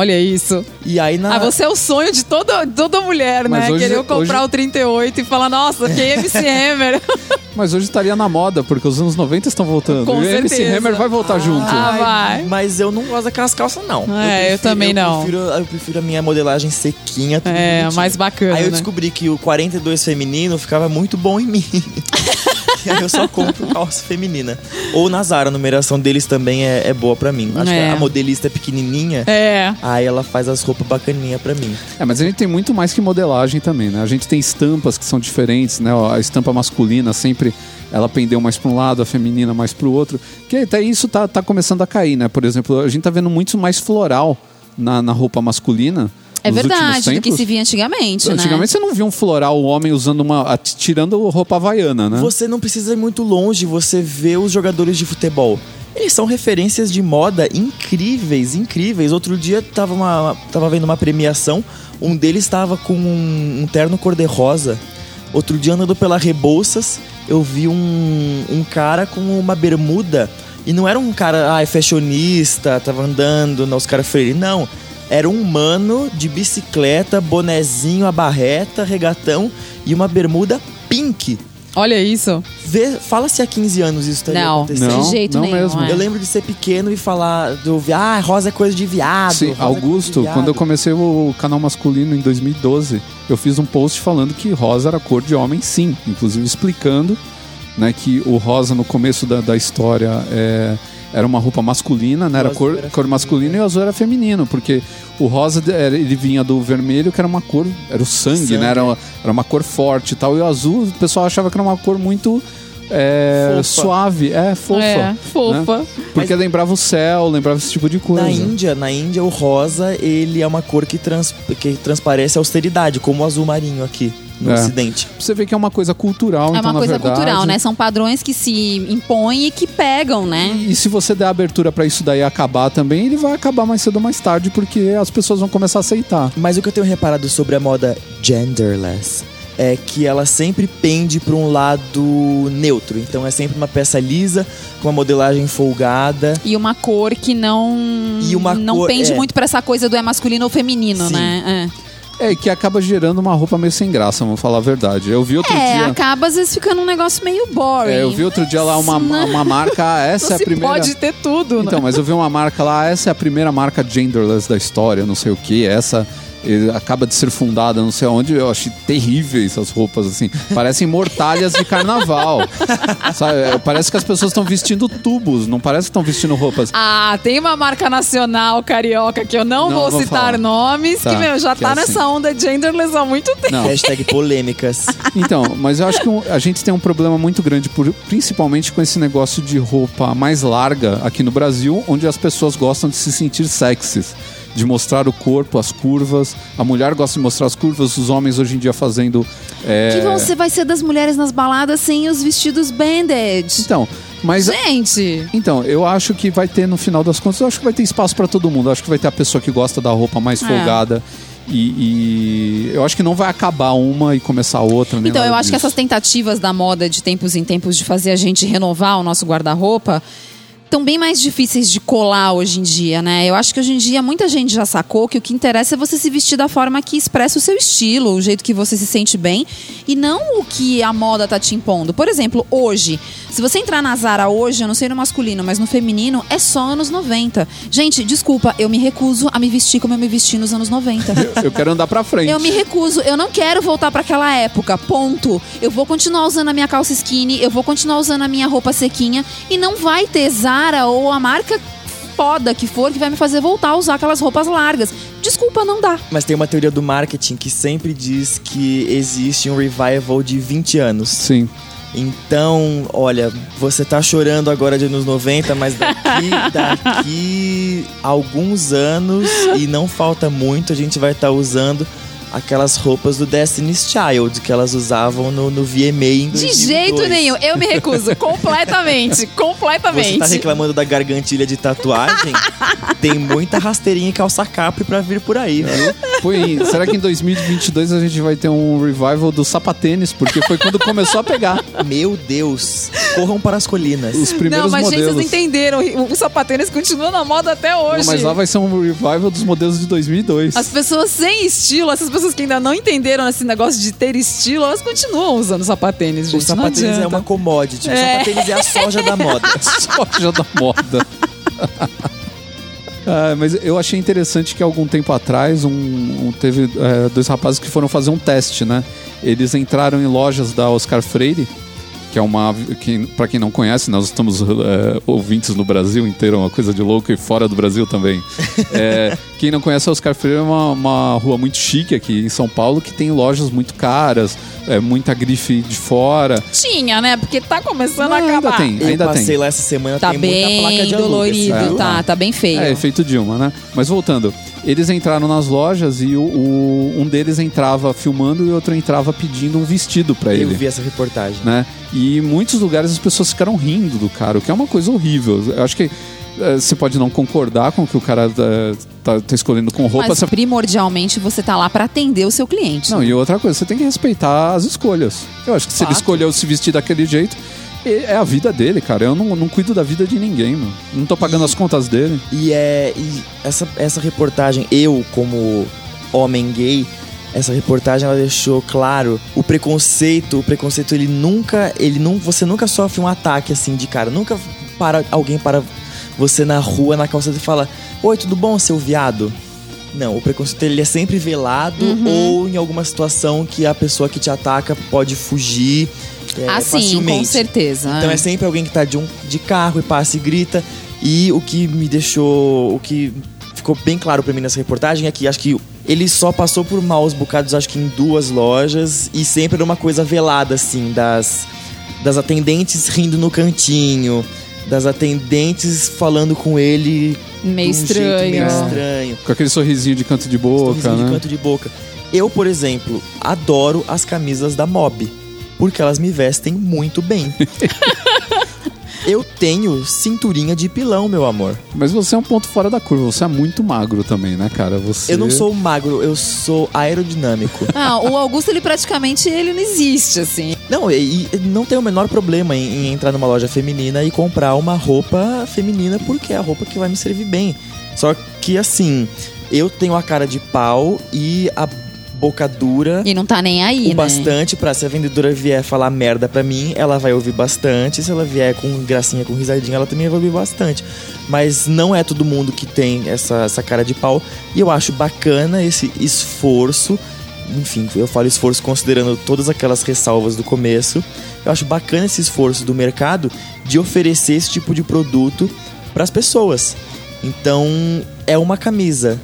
Olha isso. E aí na Ah, você é o sonho de toda, toda mulher, Mas né? hoje- Querer comprar hoje- o 38 e falar, nossa, que MC Hammer. Mas hoje estaria na moda, porque os anos 90 estão voltando. Com e o MC certeza. Hammer vai voltar junto. Ah, Ai, vai. Mas eu não gosto daquelas calças, não. É, eu também não. Prefiro, eu prefiro a minha modelagem sequinha. tudo É, bonitinho. mais bacana, Aí eu né? descobri que o 42 feminino ficava muito bom em mim. e aí eu só compro calça feminina. Ou na Zara, a numeração deles também é, é boa pra mim. Acho É. que a modelista é pequenininha. É. Aí ela faz as roupas bacaninha pra mim. É, mas a gente tem muito mais que modelagem também, né? A gente tem estampas que são diferentes, né? A estampa masculina sempre ela pendeu mais para um lado, a feminina mais para o outro. Que até isso tá, tá começando a cair, né? Por exemplo, a gente tá vendo muito mais floral na, na roupa masculina. É verdade, do que se via antigamente, né? Antigamente você não via um floral, o homem usando uma. tirando roupa havaiana, né? Você não precisa ir muito longe, você vê os jogadores de futebol. Eles são referências de moda incríveis, incríveis. Outro dia tava, uma, tava vendo uma premiação, um deles estava com um, um terno cor-de-rosa. Outro dia andando pela Rebouças, eu vi um, um cara com uma bermuda. E não era um cara, ah, fashionista, tava andando na Oscar Freire. Não. Era um mano de bicicleta, bonezinho, a barreta, regatão e uma bermuda pink. Olha isso. Vê, fala se há 15 anos isso estaria Não, acontecendo. Não, de jeito não nenhum. mesmo. é. Eu lembro de ser pequeno e falar do ah, rosa é coisa de viado. Sim, rosa é Augusto, viado." quando eu comecei o canal masculino em 2012, eu fiz um post falando que rosa era cor de homem, sim. Inclusive explicando né, que o rosa no começo da, da história é, era uma roupa masculina, né, era cor, era cor masculina e o azul era feminino, porque o rosa ele vinha do vermelho, que era uma cor, era o sangue, Sangue. né, era, uma- era uma cor forte e tal, e o azul o pessoal achava que era uma cor muito é, Fofa. suave, é, fofa. É, fofa. né? Porque lembrava o céu, lembrava esse tipo de coisa. Na Índia, na Índia, o rosa, ele é uma cor que, trans, que transparece a austeridade, como o azul marinho aqui no É. ocidente. Você vê que é uma coisa cultural, É então uma na coisa verdade, cultural, né? São padrões que se impõem e que pegam, né? E se você der abertura pra isso daí acabar também, ele vai acabar mais cedo ou mais tarde, porque as pessoas vão começar a aceitar. Mas o que eu tenho reparado sobre a moda genderless é que ela sempre pende para um lado neutro. Então é sempre uma peça lisa, com uma modelagem folgada. E uma cor que não E uma não cor- pende é. muito pra essa coisa do é masculino ou feminino, Sim. né? É, e que acaba gerando uma roupa meio sem graça, vamos falar a verdade. Eu vi outro É, dia. acaba às vezes ficando um negócio meio boring. é, eu vi outro dia lá uma, uma marca, ah, essa Não é a primeira. pode ter tudo, Então, né? mas eu vi uma marca lá, essa é a primeira marca genderless da história, não sei o que, essa acaba de ser fundada, não sei onde, eu achei terríveis essas roupas, assim. Parecem mortalhas de carnaval. Sabe? É, Parece que as pessoas estão vestindo tubos, não parece que estão vestindo roupas. Ah, tem uma marca nacional carioca que eu não, Não vou, vou citar falar. nomes, Tá, que, meu, já que tá é assim. nessa onda genderless há muito tempo. Não. Hashtag polêmicas. Então, mas eu acho que a gente tem um problema muito grande, por- principalmente com esse negócio de roupa mais larga aqui no Brasil, onde as pessoas gostam de se sentir sexys. De mostrar o corpo, as curvas. A mulher gosta de mostrar as curvas, os homens hoje em dia fazendo. é, Que ser, vai ser das mulheres nas baladas sem os vestidos banded. Então, mas. Gente, Então, eu acho que vai ter, no final das contas, eu acho que vai ter espaço pra todo mundo. Eu acho que vai ter a pessoa que gosta da roupa mais É. folgada. E, e eu acho que não vai acabar uma e começar outra. nem Então, eu acho que disso. essas tentativas da moda de tempos em tempos de fazer a gente renovar o nosso guarda-roupa estão bem mais difíceis de colar hoje em dia, né? Eu acho que hoje em dia muita gente já sacou que o que interessa é você se vestir da forma que expressa o seu estilo, o jeito que você se sente bem e não o que a moda tá te impondo. Por exemplo, hoje, se você entrar na Zara hoje, eu não sei no masculino, mas no feminino, é só anos 90. Gente, desculpa, eu me recuso a me vestir como eu me vesti nos anos 90. Eu quero andar pra frente. Eu me recuso, eu não quero voltar pra aquela época. Ponto. Eu vou continuar usando a minha calça skinny, eu vou continuar usando a minha roupa sequinha e não vai ter Zara ou a marca foda que for que vai me fazer voltar a usar aquelas roupas largas. Desculpa, não dá. Mas tem uma teoria do marketing que sempre diz que existe um revival de 20 anos. Sim. Então, olha, você tá chorando agora de anos 90, mas daqui, daqui alguns anos, e não falta muito, a gente vai estar usando aquelas roupas do Destiny's Child que elas usavam no, no VMA De 2002. jeito nenhum. Eu me recuso. completamente. Você Completamente. tá reclamando da gargantilha de tatuagem? Tem muita rasteirinha e calça capri pra vir por aí, viu? Foi, será que em 2022 a gente vai ter um revival do sapatênis? Porque foi quando começou a pegar Meu Deus, corram para as colinas. os primeiros não, mas gente, modelos. vocês não entenderam. O sapatênis continua na moda até hoje. Não, mas lá vai ser um revival dos modelos de 2002. As pessoas sem estilo, essas pessoas que ainda não entenderam esse negócio de ter estilo, elas continuam usando sapatênis, gente. O sapatênis é uma commodity. O É. sapatênis é a soja da moda. soja da moda. Ah, mas eu achei interessante que algum tempo atrás um, um- teve é, dois rapazes que foram fazer um teste, né? Eles entraram em lojas da Oscar Freire, que é uma. Que, para quem não conhece, nós estamos é, ouvintes no Brasil inteiro, é uma coisa de louco, e fora do Brasil também. É, quem não conhece a Oscar Freire é uma, uma rua muito chique aqui em São Paulo, que tem lojas muito caras, é, muita grife de fora. Tinha, né? Porque tá começando Não, a ainda acabar. tem. Eu Ainda passei tem. lá essa semana, Tá tem muita placa bem de dolorido, viu? tá, tá bem feio. É, efeito Dilma, né? Mas voltando, eles entraram nas lojas e o, o- um deles entrava filmando e o outro entrava pedindo um vestido pra Eu ele. vi essa reportagem. Né? E em muitos lugares as pessoas ficaram rindo do cara, o que é uma coisa horrível. Eu acho que eh, você pode não concordar com o que o cara eh, tá, tá escolhendo com roupa. Mas você- primordialmente você tá lá pra atender o seu cliente. Não, e outra coisa, você tem que respeitar as escolhas. Eu acho que se ele Fato. escolheu se vestir daquele jeito, é a vida dele, cara. Eu não, não cuido da vida de ninguém, mano. Não tô pagando as contas dele. E é. E essa, essa reportagem, eu, como homem gay, essa reportagem ela deixou claro o preconceito. O preconceito, ele nunca. Ele não, você nunca sofre um ataque assim de cara. Nunca para alguém para você na rua, na calçada e fala: Oi, tudo bom, seu viado? Não, o preconceito ele é sempre velado ou em alguma situação que a pessoa que te ataca pode fugir. É, ah, sim, com certeza. Então é sempre alguém que tá de, um, de carro e passa e grita. E o que me deixou. O que ficou bem claro pra mim nessa reportagem é que acho que ele só passou por maus bocados, acho que em duas lojas. E sempre era uma coisa velada, assim, das, das atendentes rindo no cantinho. Das atendentes falando com ele meio de um jeito estranho. meio estranho. Com aquele sorrisinho de canto de boca, Sorrisinho né? de canto de boca. Eu, por exemplo, adoro as camisas da Mob, porque elas me vestem muito bem. Eu tenho cinturinha de pilão, meu amor. Mas você é um ponto fora da curva. Você é muito magro também, né, cara? Você... Eu não sou magro, eu sou aerodinâmico. Ah, o Augusto, ele praticamente ele não existe, assim. não, e, e não tem o menor problema em, em entrar numa loja feminina e comprar uma roupa feminina, porque é a roupa que vai me servir bem. Só que assim, eu tenho a cara de pau e a boca dura. E não tá nem aí, o né? bastante pra se a vendedora vier falar merda pra mim, ela vai ouvir bastante. Se ela vier com gracinha, com risadinha, ela também vai ouvir bastante. Mas não é todo mundo que tem essa, essa cara de pau. E eu acho bacana esse esforço. Enfim, eu falo esforço considerando todas aquelas ressalvas do começo. Eu acho bacana esse esforço do mercado de oferecer esse tipo de produto pras pessoas. Então, é uma camisa.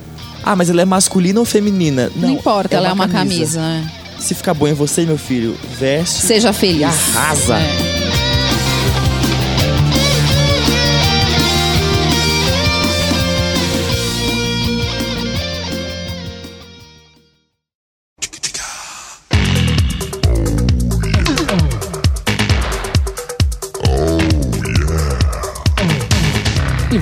Ah, mas ela é masculina ou feminina? Não, importa, ela é uma camisa. né? Se ficar bom em você, meu filho, veste Seja feliz. e arrasa. É.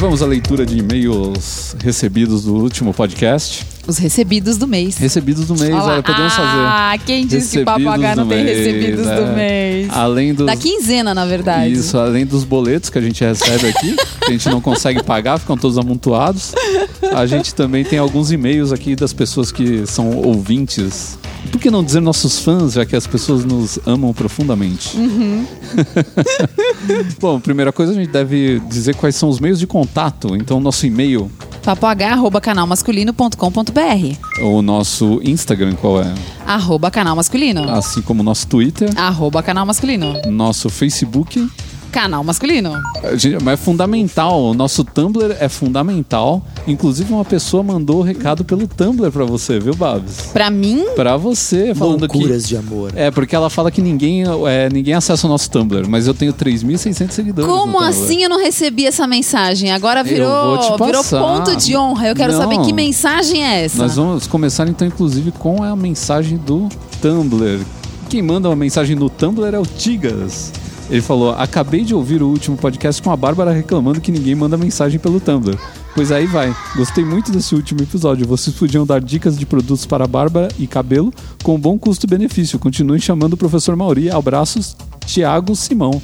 vamos à leitura de e-mails recebidos do último podcast. Os recebidos do mês. Recebidos do mês, Olha olha, podemos fazer. Ah, quem disse que H não tem mês, recebidos é. do mês? Além dos. Da quinzena, na verdade. Isso, além dos boletos que a gente recebe aqui, que a gente não consegue pagar, ficam todos amontoados. A gente também tem alguns e-mails aqui das pessoas que são ouvintes. Por que não dizer nossos fãs, já que as pessoas nos amam profundamente? Uhum. Bom, primeira coisa, a gente deve dizer quais são os meios de contato. Então, nosso e-mail, papoh.canalmasculino.com.br o nosso Instagram, qual é? Arroba canal masculino. Assim como o nosso Twitter, Arroba canal masculino. nosso Facebook. Canal masculino. Gente- Mas é fundamental, o nosso Tumblr é fundamental. Inclusive, uma pessoa mandou o recado pelo Tumblr pra você, viu, Babs? Pra mim, Pra você, falando que. Loucuras de amor. É, porque ela fala que ninguém, é, ninguém acessa o nosso Tumblr, mas eu tenho 3.600 seguidores. como assim eu não recebi essa mensagem? Agora virou, virou ponto de honra. Eu quero Não. saber que mensagem é essa. Nós vamos começar então, inclusive, com a mensagem do Tumblr. Quem manda uma mensagem no Tumblr é o Tigas. Ele falou: Acabei de ouvir o último podcast com a Bárbara reclamando que ninguém manda mensagem pelo Tumblr. Pois aí vai. Gostei muito desse último episódio. Vocês podiam dar dicas de produtos para barba e cabelo com bom custo-benefício. Continuem chamando o professor Mauri. Abraços, Tiago Simão,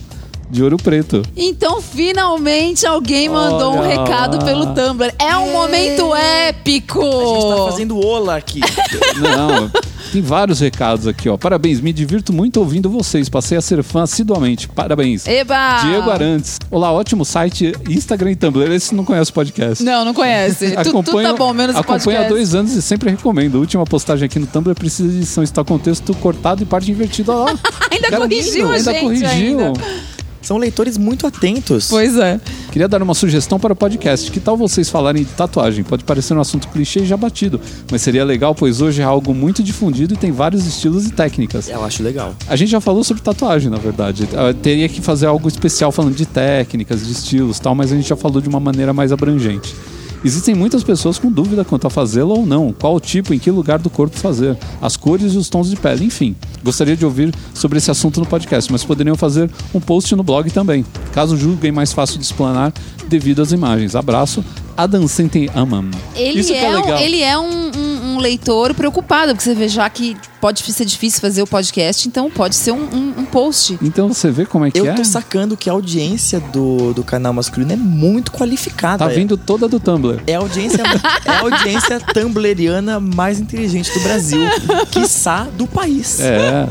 de Ouro Preto. Então, finalmente alguém mandou um Olha recado lá. pelo Tumblr. É um momento épico! A gente tá fazendo ola aqui. Não, tem vários recados aqui, ó. Parabéns, me divirto muito ouvindo vocês. Passei a ser fã assiduamente. Parabéns. Eba! Diego Arantes. Olá, ótimo site, Instagram e Tumblr. Esse não conhece o podcast. Não, não conhece. tu, tu tá bom, menos o Acompanho podcast. há dois anos e sempre recomendo. A última postagem aqui no Tumblr precisa de edição. Está com texto cortado e parte invertida. Ó, lá. Ainda Cara, corrigiu a ainda gente corrigiu. ainda. São leitores muito atentos. Pois é. Queria dar uma sugestão para o podcast. Que tal vocês falarem de tatuagem? Pode parecer um assunto clichê e já batido, mas seria legal, pois hoje é algo muito difundido e tem vários estilos e técnicas. Eu acho legal. A gente já falou sobre tatuagem, na verdade. Ah, Teria que fazer algo especial falando de técnicas, de estilos e tal, mas a gente já falou de uma maneira mais abrangente. Existem muitas pessoas com dúvida quanto a fazê-lo ou não, qual o tipo, em que lugar do corpo fazer, as cores e os tons de pele, enfim. Gostaria de ouvir sobre esse assunto no podcast, mas poderiam fazer um post no blog também, caso julguem mais fácil de explanar devido às imagens. Abraço, Adam Sentem Amam. Ele Isso que é, é um, ele é um, um- um leitor preocupado, porque você vê já que pode ser difícil fazer o podcast, então pode ser um, um- um post. Então você vê como é que Eu é? tô sacando que a audiência do, do canal masculino é muito qualificada. Tá vindo toda do Tumblr. É a audiência, é a audiência tumbleriana mais inteligente do Brasil, quiçá do país. É.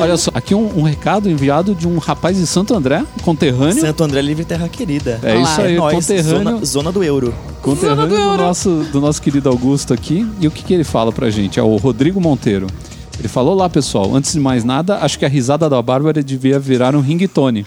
Olha só, aqui um, um recado enviado de um rapaz de Santo André, conterrâneo. Santo André Livre Terra Querida. É Olá. isso aí, Nós, conterrâneo, zona, zona do euro. conterrâneo do, Euro. nosso, do nosso querido Augusto aqui. E o que, que ele fala pra gente? É o Rodrigo Monteiro. Ele falou lá, pessoal, antes de mais nada, acho que a risada da Bárbara devia virar um ringtone.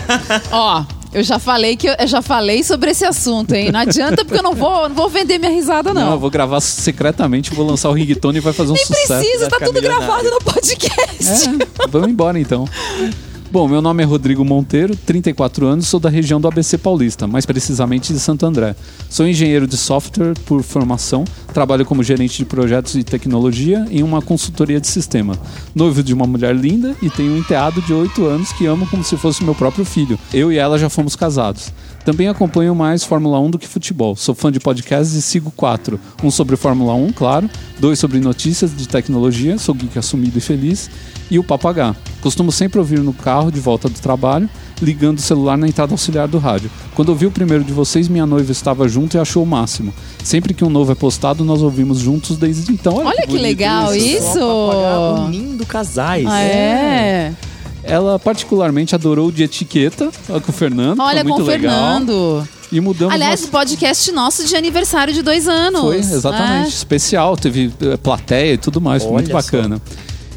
Ó, eu já falei que eu, eu já falei sobre esse assunto, hein? Não adianta porque eu não vou, não vou vender minha risada Não, não. eu vou gravar secretamente, vou lançar o ringtone e vai fazer um Nem sucesso. precisa, vai tá tudo gravado no podcast. É, vamos embora então. Bom, meu nome é Rodrigo Monteiro, 34 anos, sou da região do ABC Paulista, mais precisamente de Santo André. Sou engenheiro de software por formação, trabalho como gerente de projetos de tecnologia em uma consultoria de sistema. Noivo de uma mulher linda e tenho um enteado de 8 anos que amo como se fosse meu próprio filho. Eu e ela já fomos casados. Também acompanho mais Fórmula 1 do que futebol. Sou fã de podcasts e sigo quatro. Um sobre Fórmula 1, claro. Dois sobre notícias de tecnologia. Sou geek assumido e feliz. E o Papagá. Costumo sempre ouvir no carro de volta do trabalho, ligando o celular na entrada auxiliar do rádio. Quando ouvi o primeiro de vocês, minha noiva estava junto e achou o máximo. Sempre que um novo é postado, nós ouvimos juntos desde então. Olha que bonito legal isso! Só papagaio unindo casais. Ah, é. Ela particularmente adorou o de etiqueta, com o Fernando. Olha, foi com o legal. Fernando. E mudamos Aliás, nosso- o podcast nosso de aniversário de dois anos. Foi, exatamente. Especial, teve eh, plateia e tudo mais, foi muito Olha só. bacana.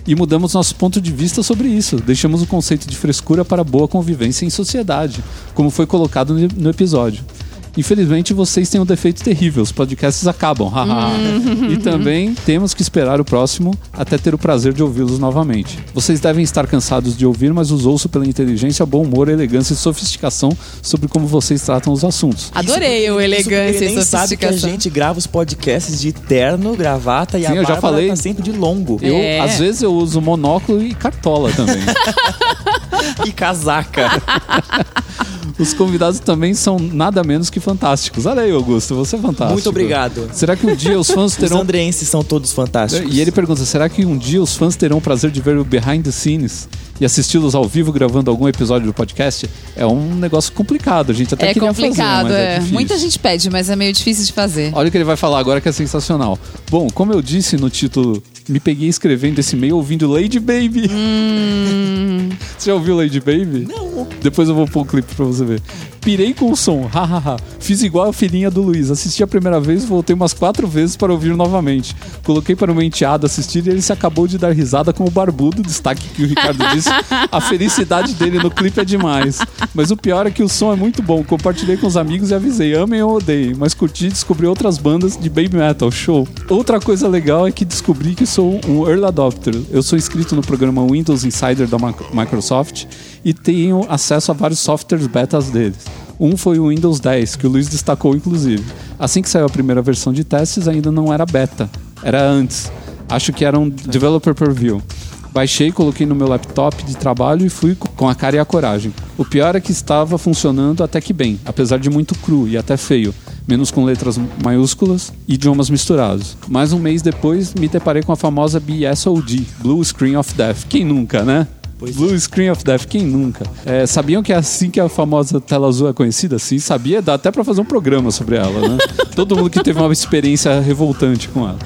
E mudamos nosso ponto de vista sobre isso. Deixamos o conceito de frescura para boa convivência em sociedade, como foi colocado no episódio. Infelizmente, vocês têm um defeito terrível. Os podcasts acabam. e também temos que esperar o próximo até ter o prazer de ouvi-los novamente. Vocês devem estar cansados de ouvir, mas os ouço pela inteligência, bom humor, elegância e sofisticação sobre como vocês tratam os assuntos. Adorei o elegância ele e nem sabe que a sofisticação. gente grava os podcasts de terno, gravata e Sim, a eu já Bárbara falei. tá sempre de longo. Eu, É. às vezes, eu uso monóculo e cartola também. E casaca. Os convidados também são nada menos que fantásticos. Olha aí, Augusto, você é fantástico. Muito obrigado. Será que um dia os fãs Os terão. andreenses são todos fantásticos. E ele pergunta: será que um dia os fãs terão o prazer de ver o behind the scenes e assisti-los ao vivo gravando algum episódio do podcast? É um negócio complicado. A gente até É queria complicado, fazer, mas é. é. Muita gente pede, mas é meio difícil de fazer. Olha o que ele vai falar agora que é sensacional. Bom, como eu disse no título, me peguei escrevendo esse e-mail ouvindo Lady Baby. Hum. Você já ouviu Lady Baby? Não. Depois eu vou pôr o clipe pra você ver. Pirei com o som, hahaha. Fiz igual a filhinha do Luiz. Assisti a primeira vez, voltei umas quatro vezes para ouvir novamente. Coloquei para o meu enteado assistir e ele se acabou de dar risada com o barbudo, destaque que o Ricardo disse. A felicidade dele no clipe é demais. Mas o pior é que o som é muito bom. Compartilhei com os amigos e avisei, amem ou odeiem. Mas curti e descobri outras bandas de baby metal, show. Outra coisa legal é que descobri que sou um early adopter. Eu sou inscrito no programa Windows Insider da Microsoft e tenho acesso a vários softwares betas deles. Um foi o Windows 10, que o Luiz destacou inclusive. Assim que saiu a primeira versão de testes, ainda não era beta, era antes. Acho que era um developer preview. Baixei, coloquei no meu laptop de trabalho e fui com a cara e a coragem. O pior é que estava funcionando até que bem, apesar de muito cru e até feio, menos com letras maiúsculas e idiomas misturados. Mais um mês depois, me deparei com a famosa BSOD, Blue Screen of Death. Quem nunca, né? Pois Blue Screen of Death, quem nunca? É, sabiam que é assim que a famosa tela azul é conhecida? Sim, sabia? Dá até pra fazer um programa sobre ela, né? Todo mundo que teve uma experiência revoltante com ela.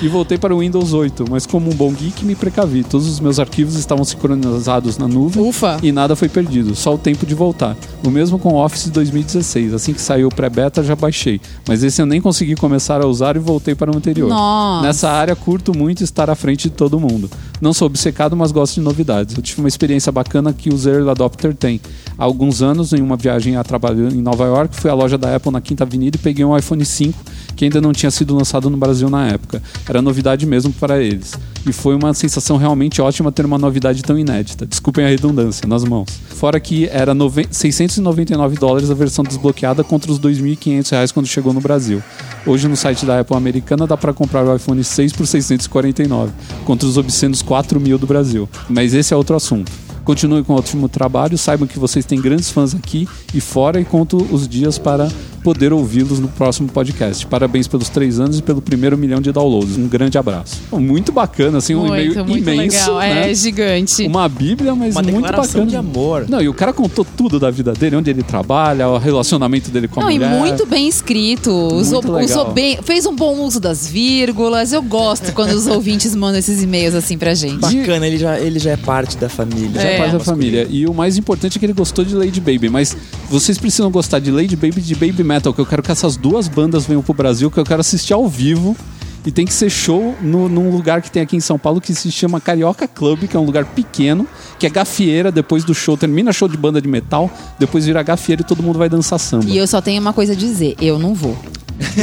E voltei para o Windows 8, mas como um bom geek me precavi. Todos os meus arquivos estavam sincronizados na nuvem Ufa. e nada foi perdido, só o tempo de voltar. O mesmo com o Office 2016. Assim que saiu o pré-beta, já baixei. Mas esse eu nem consegui começar a usar e voltei para o anterior. Nossa. Nessa área, curto muito estar à frente de todo mundo. Não sou obcecado, mas gosto de novidades. Eu tive uma experiência bacana que o Early Adopter tem. Há alguns anos, em uma viagem a trabalho em Nova York, fui à loja da Apple na Quinta Avenida e peguei um iPhone 5 que ainda não tinha sido lançado no Brasil na época. Era novidade mesmo para eles. E foi uma sensação realmente ótima ter uma novidade tão inédita. Desculpem a redundância, nas mãos. Fora que era nove- 699 dólares a versão desbloqueada contra os 2.500 reais quando chegou no Brasil. Hoje no site da Apple americana dá para comprar o iPhone 6 por 649, contra os obscenos 4 mil do Brasil. Mas esse é outro assunto. Continue com o ótimo trabalho, saibam que vocês têm grandes fãs aqui e fora e conto os dias para poder ouvi-los no próximo podcast. Parabéns pelos três anos e pelo primeiro milhão de downloads. Um grande abraço. Muito bacana, assim, um e-mail muito, muito imenso, legal. né? É gigante. Uma bíblia, mas Uma muito bacana. de amor. Não, e o cara contou tudo da vida dele, onde ele trabalha, o relacionamento dele com a Não, e mulher. muito bem escrito. Usou, Muito legal. usou bem, fez um bom uso das vírgulas. Eu gosto quando os ouvintes mandam esses e-mails assim pra gente. Bacana, ele já, ele já é parte da família. Já É. faz a família. E o mais importante é que ele gostou de Lady Baby. Mas vocês precisam gostar de Lady Baby e de Baby Metal, que eu quero que essas duas bandas venham pro Brasil, que eu quero assistir ao vivo. E tem que ser show no, num lugar que tem aqui em São Paulo que se chama Carioca Club, que é um lugar pequeno, que é gafieira depois do show. Termina show de banda de metal, depois vira gafieira e todo mundo vai dançar samba. E eu só tenho uma coisa a dizer: eu não vou.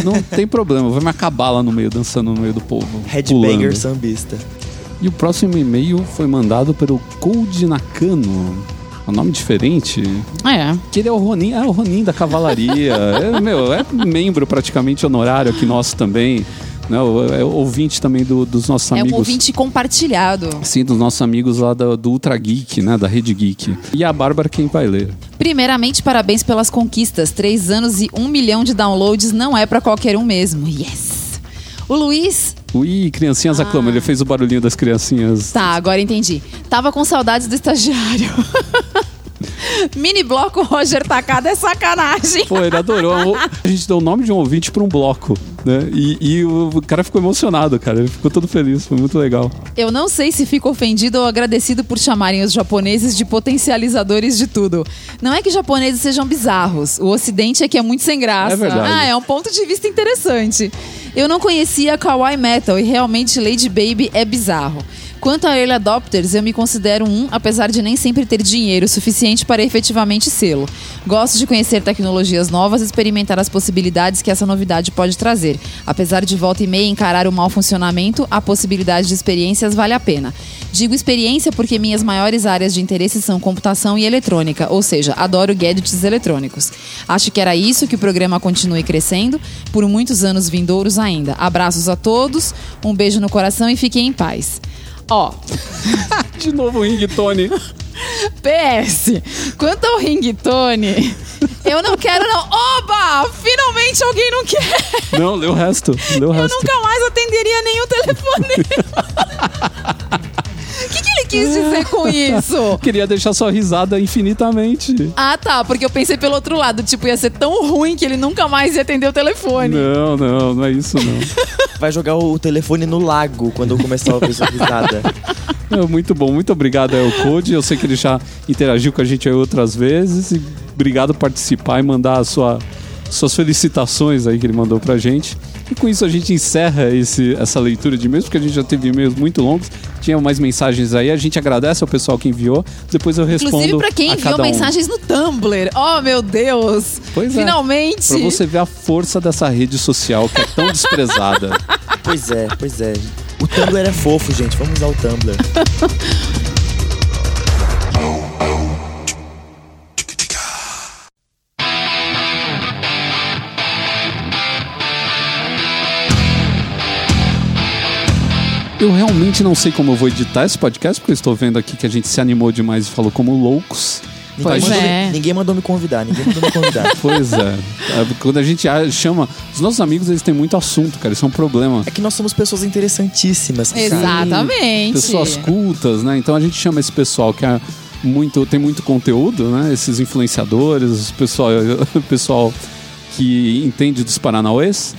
Não tem problema, vai me acabar lá no meio, dançando no meio do povo. Headbanger pulando. sambista. E o próximo e-mail foi mandado pelo Cold Nakano. É um nome diferente. É. Que ele é o Ronin, é o Ronin da cavalaria. é, meu, é membro praticamente honorário aqui nosso também. né? É o ouvinte também do- dos nossos É um amigos. ouvinte compartilhado. Sim, dos nossos amigos lá do, do Ultra Geek, né? Da Rede Geek. E a Bárbara quem vai ler. Primeiramente, parabéns pelas conquistas. Três anos e um milhão de downloads não é pra qualquer um mesmo. Yes! O Luiz. Ui, criancinhas aclamam. Ele fez o barulhinho das criancinhas. Tá, agora entendi. Tava com saudades do estagiário. Mini bloco Roger Tacada é sacanagem. Pô, ele adorou. A gente deu o nome de um ouvinte pra um bloco, né? E, e o cara ficou emocionado, cara. Ele ficou todo feliz. Foi muito legal. Eu não sei se fico ofendido ou agradecido por chamarem os japoneses de potencializadores de tudo. Não é que japoneses sejam bizarros. O ocidente é que é muito sem graça. É verdade. Ah, é um ponto de vista interessante. Eu não conhecia Kawaii Metal e realmente Lady Baby é bizarro. Quanto a Early Adopters, eu me considero um, apesar de nem sempre ter dinheiro suficiente para efetivamente sê-lo. Gosto de conhecer tecnologias novas e experimentar as possibilidades que essa novidade pode trazer. Apesar de volta e meia encarar o mau funcionamento, a possibilidade de experiências vale a pena. Digo experiência porque minhas maiores áreas de interesse são computação e eletrônica, ou seja, adoro gadgets eletrônicos. Acho que era isso que o programa continue crescendo por muitos anos vindouros ainda. Abraços a todos, um beijo no coração e fiquem em paz. Ó, De novo o ringtone. PS, quanto ao ringtone, eu não quero não. Oba! Finalmente alguém não quer. Não, lê o resto. O Eu resto. nunca mais atenderia nenhum telefone. O que, que ele quis dizer com isso? Queria deixar sua risada infinitamente. Ah, tá, porque eu pensei pelo outro lado, tipo, ia ser tão ruim que ele nunca mais ia atender o telefone. Não, não, não é isso não. Vai jogar o telefone no lago quando eu começar a ouvir sua risada. É, muito bom, muito obrigado ao Code. Eu sei que ele já interagiu com a gente aí outras vezes. E obrigado por participar e mandar a sua, suas felicitações aí que ele mandou pra gente. E com isso a gente encerra esse, essa leitura de e-mails, porque a gente já teve e-mails muito longos. Tinha mais mensagens aí. A gente agradece ao pessoal que enviou. Depois eu respondo. Inclusive pra quem enviou um. mensagens no Tumblr. Oh, meu Deus! Pois é. Finalmente! Pra você ver a força dessa rede social que é tão desprezada. Pois é, pois é. O Tumblr é fofo, gente. Vamos usar o Tumblr. Eu realmente não sei como eu vou editar esse podcast, porque eu estou vendo aqui que a gente se animou demais e falou como loucos. Ninguém, Pois mandou, é. ninguém mandou me convidar, ninguém mandou me convidar. Pois é. Quando a gente chama. Os nossos amigos, eles têm muito assunto, cara. Isso é um problema. É que nós somos pessoas interessantíssimas. sabe? Exatamente. Pessoas cultas, né? Então a gente chama esse pessoal que é muito, tem muito conteúdo, né? Esses influenciadores, o pessoal, o pessoal que entende dos Paranauês.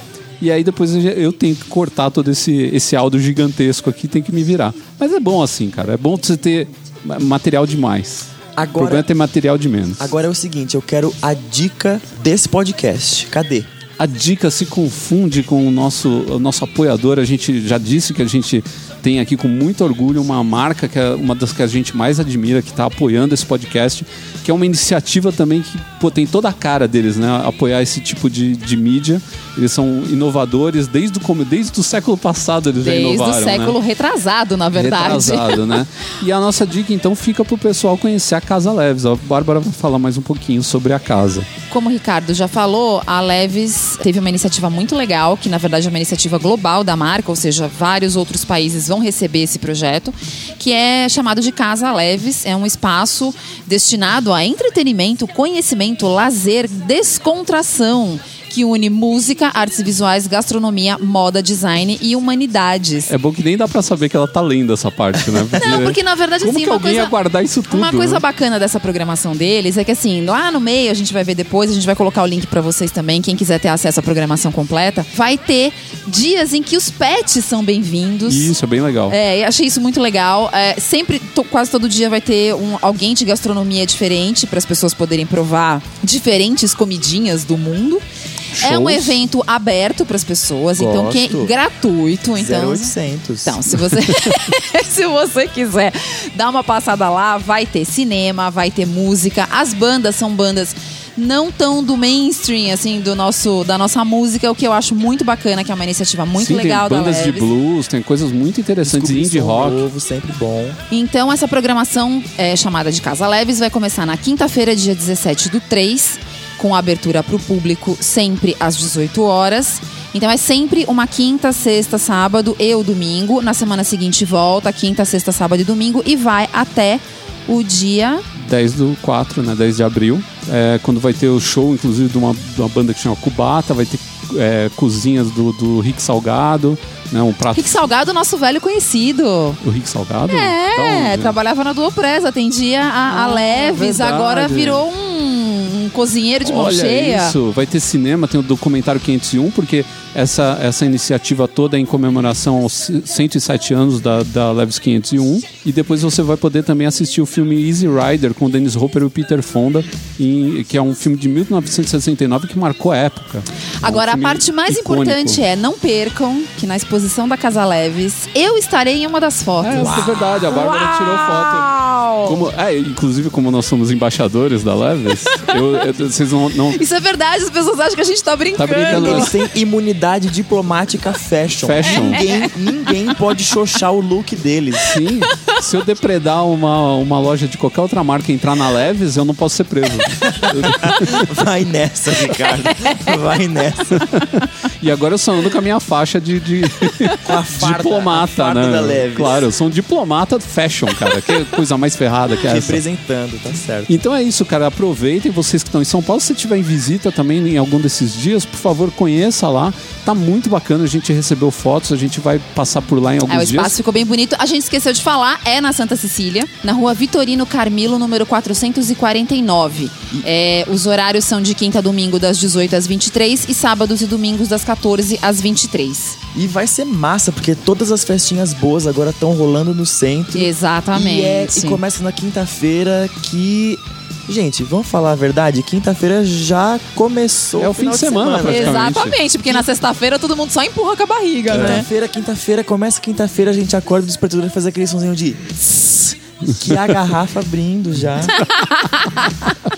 E aí depois eu tenho que cortar todo esse, esse áudio gigantesco aqui, tem que me virar. Mas é bom assim, cara. É bom você ter ma- material demais. O problema é Agora, ter material de menos. agora é o seguinte, eu quero a dica desse podcast. Cadê? A dica se confunde com o nosso, o nosso apoiador. A gente já disse que a gente tem aqui com muito orgulho uma marca que é uma das que a gente mais admira, que está apoiando esse podcast, que é uma iniciativa também que pô, tem toda a cara deles, né? Apoiar esse tipo de, de mídia. Eles são inovadores desde o, desde o século passado, eles já Desde o inovaram. século né? retrasado, na verdade. Retrasado, né? E a nossa dica, então, fica pro pessoal conhecer a Casa Leves. A Bárbara vai falar mais um pouquinho sobre a casa. Como o Ricardo já falou, a Leves teve uma iniciativa muito legal, que na verdade é uma iniciativa global da marca, ou seja, vários outros países vão receber esse projeto, que é chamado de Casa Leves. É um espaço destinado a entretenimento, conhecimento, lazer, descontração. Que une música, artes visuais, gastronomia, moda, design e humanidades. É bom que nem dá pra saber que ela tá lendo essa parte, né? Não, porque na verdade, Como assim, que uma alguém coisa. ia guardar isso tudo? Uma coisa né? bacana dessa programação deles é que, assim, lá no meio, a gente vai ver depois, a gente vai colocar o link pra vocês também. Quem quiser ter acesso à programação completa, vai ter dias em que os pets são bem-vindos. Isso, é bem legal. É, eu achei isso muito legal. É, sempre, to- quase todo dia vai ter um, alguém de gastronomia diferente para as pessoas poderem provar diferentes comidinhas do mundo. É um Shows. evento aberto para as pessoas, então que Gosto. gratuito, então 0800. então, se você, se você quiser dar uma passada lá, vai ter cinema, vai ter música. As bandas são bandas não tão do mainstream, assim, do nosso, da nossa música, o que eu acho muito bacana, que é uma iniciativa muito Sim, legal tem da bandas de Leves. blues, tem coisas muito interessantes, Descobrir indie rock. novo, sempre bom. Então, essa programação é, chamada de Casa Leves vai começar na quinta-feira, dia 17 do 3, com abertura para o público sempre às 18 horas. Então é sempre uma quinta, sexta, sábado e o domingo. Na semana seguinte volta, quinta, sexta, sábado e domingo. E vai até o dia 10 do 4, né? 10 de abril. É, quando vai ter o show, inclusive, de uma, de uma banda que chama Cubata, vai ter é, cozinhas do, do Rick Salgado, né? Um prato. Rick Salgado, nosso velho conhecido. O Rick Salgado? É, onde? trabalhava na Duopress, atendia a, a Ah, Leves, verdade. agora virou um, um cozinheiro de mão cheia. isso, vai ter cinema, tem o documentário 501, porque essa, essa iniciativa toda é em comemoração aos 107 anos da, da Leves 501. E depois você vai poder também assistir o filme Easy Rider com o Dennis Hopper e o Peter Fonda, em- que é um filme de 1969 que marcou a época. É Agora, a parte mais icônico. importante é, não percam que na exposição da Casa Leves, eu estarei em uma das fotos. É, isso é verdade, a Bárbara tirou foto. Uau! Como, é, inclusive, como nós somos embaixadores da Leves, eu- eu- vocês não, não, Isso é verdade, as pessoas acham que a gente tá brincando. brincando, Eles têm imunidade diplomática fashion. Fashion. Ninguém, ninguém pode xoxar o look deles. Sim, se eu depredar uma, uma loja de qualquer outra marca e entrar na Leves, eu não posso ser preso. Vai nessa, Ricardo. Vai nessa. E agora eu só ando com a minha faixa de, de Com a farda, diplomata, a farda né? da Leves. Claro, eu sou um diplomata fashion, cara. Que coisa mais ferrada que é essa. Representando, tá certo. Então é isso, cara. Aproveitem vocês que estão em São Paulo. Se você estiver em visita também em algum desses dias, por favor, conheça lá. Tá muito bacana. A gente recebeu fotos, a gente vai passar por lá em alguns É, o dias. espaço ficou bem bonito. A gente esqueceu de falar, é na Santa Cecília, na rua Vitorino Carmilo, número 449. É, os horários são de quinta a domingo, das 18 às 23 e sábados e domingos, das 14 às 23. E vai ser massa, porque todas as festinhas boas agora estão rolando no centro. Exatamente. E, é- e começa na quinta-feira que. Gente, vamos falar a verdade? Quinta-feira já começou. É o fim final de semana, praticamente. Exatamente, porque na sexta-feira todo mundo só empurra com a barriga, né? Quinta-feira, quinta-feira, começa quinta-feira, a gente acorda do despertador e faz aquele sonzinho de. tss, Que a garrafa abrindo já.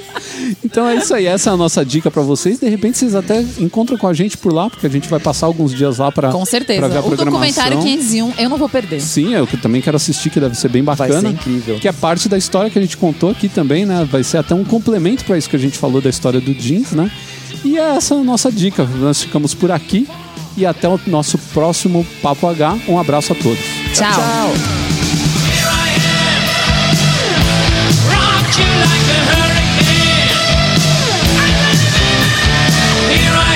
Então é isso aí, essa é a nossa dica pra vocês. De repente vocês até encontram com a gente por lá, porque a gente vai passar alguns dias lá pra Com certeza. pra ver a O documentário 501 eu não vou perder. Sim, eu que também quero assistir, que deve ser bem Vai bacana. ser incrível. Que é parte da história que a gente contou aqui também, né? Vai ser até um complemento pra isso que a gente falou da história do jeans, né? E é essa a nossa dica. Nós ficamos por aqui e até o nosso próximo Papo H. Um abraço a todos. Tchau. Tchau. Here I